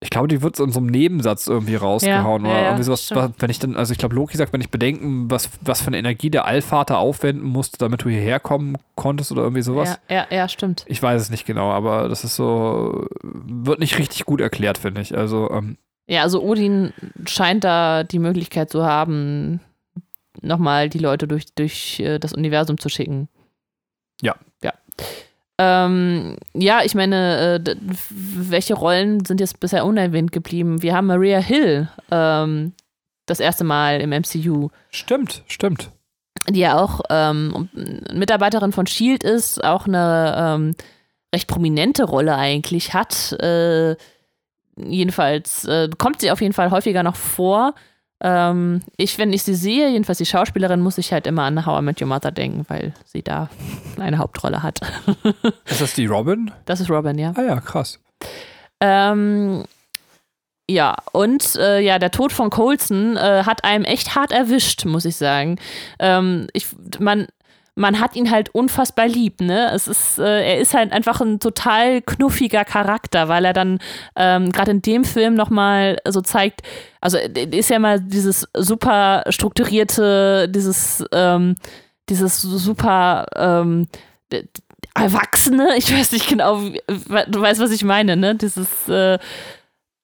Speaker 2: ich glaube, die wird so in so einem Nebensatz irgendwie rausgehauen. Ja, oder ja, irgendwie sowas, wenn ich dann, also ich glaube, Loki sagt, wenn ich bedenken, was, was für eine Energie der Allvater aufwenden musste, damit du hierher kommen konntest oder irgendwie sowas.
Speaker 3: Ja, ja, ja, stimmt.
Speaker 2: Ich weiß es nicht genau, aber das ist so, wird nicht richtig gut erklärt, finde ich. Also, ähm,
Speaker 3: ja, also Odin scheint da die Möglichkeit zu haben, nochmal die Leute durch, durch äh, das Universum zu schicken.
Speaker 2: Ja.
Speaker 3: Ja. Ähm, ja, ich meine, äh, welche Rollen sind jetzt bisher unerwähnt geblieben? Wir haben Maria Hill ähm, das erste Mal im MCU.
Speaker 2: Stimmt, stimmt.
Speaker 3: Die ja auch ähm, Mitarbeiterin von Shield ist, auch eine ähm, recht prominente Rolle eigentlich hat. Äh, jedenfalls äh, kommt sie auf jeden Fall häufiger noch vor. Ähm, ich, wenn ich sie sehe, jedenfalls die Schauspielerin, muss ich halt immer an How I Met Your Mother denken, weil sie da eine Hauptrolle hat. [LAUGHS]
Speaker 2: ist das die Robin?
Speaker 3: Das ist Robin, ja.
Speaker 2: Ah ja, krass.
Speaker 3: Ähm, ja, und äh, ja, der Tod von Colson äh, hat einem echt hart erwischt, muss ich sagen. Ähm, ich, man, man hat ihn halt unfassbar lieb, ne? Es ist, äh, er ist halt einfach ein total knuffiger Charakter, weil er dann ähm, gerade in dem Film nochmal so zeigt, also ist ja mal dieses super strukturierte, dieses, ähm, dieses super ähm, Erwachsene, ich weiß nicht genau, du weißt, was ich meine, ne? Dieses äh,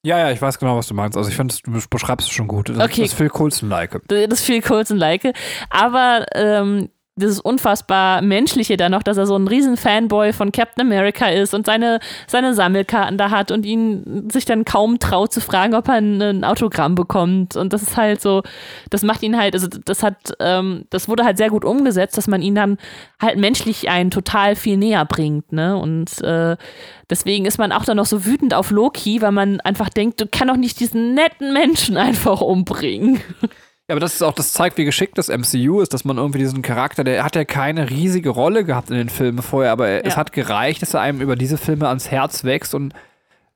Speaker 2: ja, ja, ich weiß genau, was du meinst. Also ich finde, du beschreibst es schon gut. Das, okay. das ist viel Coulson-like.
Speaker 3: Das ist viel Coulson-like. Aber ähm, dieses unfassbar Menschliche da noch, dass er so ein riesen Fanboy von Captain America ist und seine, seine Sammelkarten da hat und ihn sich dann kaum traut zu fragen, ob er ein, ein Autogramm bekommt. Und das ist halt so, das macht ihn halt, also das hat, ähm, das wurde halt sehr gut umgesetzt, dass man ihn dann halt menschlich einen total viel näher bringt, ne? Und äh, deswegen ist man auch dann noch so wütend auf Loki, weil man einfach denkt, du kannst doch nicht diesen netten Menschen [LAUGHS] einfach umbringen.
Speaker 2: Ja, aber das ist auch, das zeigt, wie geschickt das MCU ist, dass man irgendwie diesen Charakter, der hat ja keine riesige Rolle gehabt in den Filmen vorher, aber ja. es hat gereicht, dass er einem über diese Filme ans Herz wächst und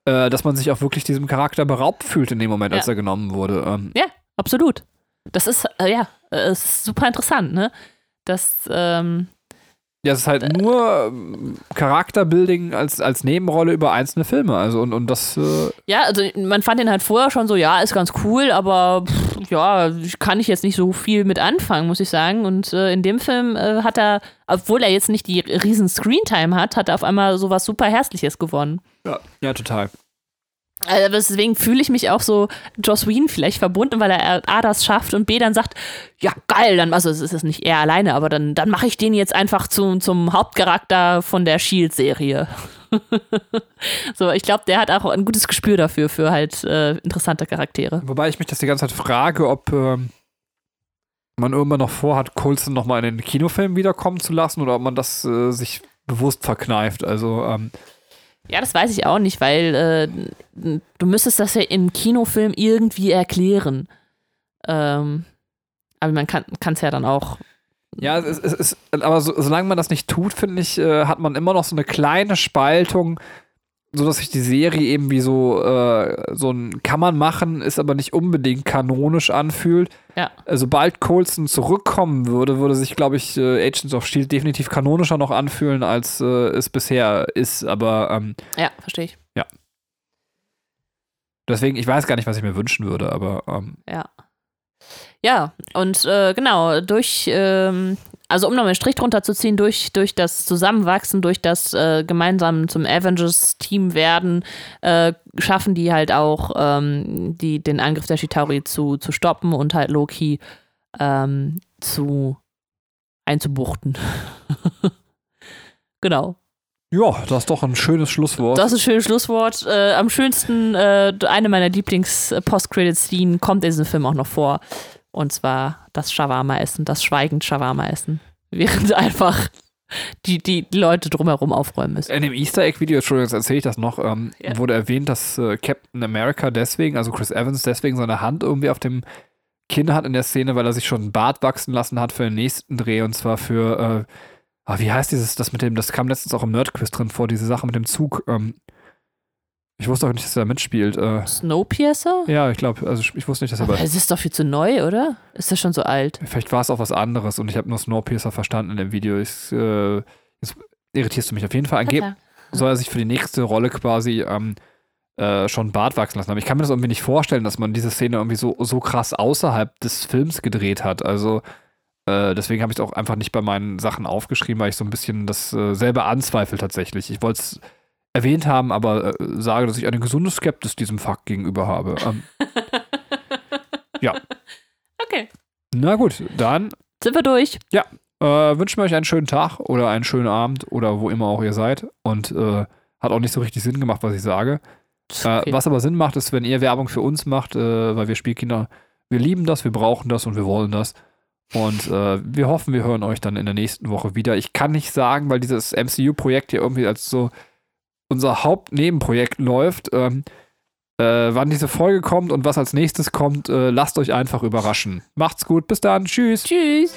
Speaker 2: äh, dass man sich auch wirklich diesem Charakter beraubt fühlt in dem Moment, ja. als er genommen wurde. Ähm.
Speaker 3: Ja, absolut. Das ist, äh, ja, äh, ist super interessant, ne? Das, ähm,
Speaker 2: ja, es ist halt nur ähm, Charakterbuilding als, als Nebenrolle über einzelne Filme. Also und, und das. Äh
Speaker 3: ja, also man fand den halt vorher schon so, ja, ist ganz cool, aber pff, ja, kann ich jetzt nicht so viel mit anfangen, muss ich sagen. Und äh, in dem Film äh, hat er, obwohl er jetzt nicht die riesen Screentime hat, hat er auf einmal sowas super Herzliches gewonnen.
Speaker 2: Ja, ja, total.
Speaker 3: Also deswegen fühle ich mich auch so Joss Whedon vielleicht verbunden, weil er A das schafft und B dann sagt, ja geil, dann, also es ist nicht er alleine, aber dann, dann mache ich den jetzt einfach zu, zum Hauptcharakter von der Shield-Serie. [LAUGHS] so, ich glaube, der hat auch ein gutes Gespür dafür, für halt äh, interessante Charaktere.
Speaker 2: Wobei ich mich das die ganze Zeit frage, ob äh, man irgendwann noch vorhat, Coulson nochmal in den Kinofilm wiederkommen zu lassen oder ob man das äh, sich bewusst verkneift. Also, ähm,
Speaker 3: ja, das weiß ich auch nicht, weil äh, du müsstest das ja im Kinofilm irgendwie erklären. Ähm, aber man kann es ja dann auch.
Speaker 2: Ja, es, es, aber so, solange man das nicht tut, finde ich, äh, hat man immer noch so eine kleine Spaltung so dass sich die Serie eben wie so, äh, so ein kann man machen, ist aber nicht unbedingt kanonisch anfühlt.
Speaker 3: Ja.
Speaker 2: Sobald also Coulson zurückkommen würde, würde sich, glaube ich, äh, Agents of Shield definitiv kanonischer noch anfühlen, als äh, es bisher ist. Aber ähm,
Speaker 3: ja, verstehe ich.
Speaker 2: Ja. Deswegen, ich weiß gar nicht, was ich mir wünschen würde, aber ähm,
Speaker 3: ja. Ja, und äh, genau, durch ähm, also um nochmal einen Strich drunter zu ziehen, durch, durch das Zusammenwachsen, durch das äh, gemeinsam zum Avengers-Team werden, äh, schaffen die halt auch ähm, die, den Angriff der Chitauri zu, zu stoppen und halt Loki ähm, zu einzubuchten. [LAUGHS] genau.
Speaker 2: Ja, das ist doch ein schönes Schlusswort.
Speaker 3: Das ist ein schönes Schlusswort. Äh, am schönsten, äh, eine meiner Lieblings-Post-Credit-Scene kommt in diesem Film auch noch vor. Und zwar das Shawarma-Essen, das schweigend Shawarma-Essen. Während [LAUGHS] einfach die, die, Leute drumherum aufräumen müssen.
Speaker 2: In dem Easter Egg-Video, Entschuldigung, jetzt erzähle ich das noch, ähm, ja. wurde erwähnt, dass äh, Captain America deswegen, also Chris Evans, deswegen seine Hand irgendwie auf dem Kinn hat in der Szene, weil er sich schon einen Bart wachsen lassen hat für den nächsten Dreh und zwar für, äh, ah, wie heißt dieses, das mit dem, das kam letztens auch im Nerdquiz drin vor, diese Sache mit dem Zug, ähm, ich wusste auch nicht, dass er da mitspielt. Äh,
Speaker 3: Snowpiercer?
Speaker 2: Ja, ich glaube, also ich wusste nicht, dass er.
Speaker 3: Aber es ist doch viel zu neu, oder? Ist das schon so alt?
Speaker 2: Vielleicht war es auch was anderes und ich habe nur Snowpiercer verstanden in dem Video. Ich, äh, jetzt irritierst du mich auf jeden Fall. Angeblich soll er sich für die nächste Rolle quasi ähm, äh, schon Bart wachsen lassen. Aber ich kann mir das irgendwie nicht vorstellen, dass man diese Szene irgendwie so, so krass außerhalb des Films gedreht hat. Also äh, deswegen habe ich es auch einfach nicht bei meinen Sachen aufgeschrieben, weil ich so ein bisschen das äh, selber anzweifle tatsächlich. Ich wollte es erwähnt haben, aber äh, sage, dass ich eine gesunde Skeptis diesem Fakt gegenüber habe. Ähm, [LAUGHS] ja.
Speaker 3: Okay.
Speaker 2: Na gut, dann
Speaker 3: sind wir durch.
Speaker 2: Ja. Äh, wünschen wir euch einen schönen Tag oder einen schönen Abend oder wo immer auch ihr seid. Und äh, hat auch nicht so richtig Sinn gemacht, was ich sage. Äh, okay. was aber Sinn macht, ist, wenn ihr Werbung für uns macht, äh, weil wir Spielkinder, wir lieben das, wir brauchen das und wir wollen das. Und äh, wir hoffen, wir hören euch dann in der nächsten Woche wieder. Ich kann nicht sagen, weil dieses MCU-Projekt hier irgendwie als so unser Hauptnebenprojekt läuft. Ähm, äh, wann diese Folge kommt und was als nächstes kommt, äh, lasst euch einfach überraschen. Macht's gut, bis dann, tschüss.
Speaker 3: Tschüss.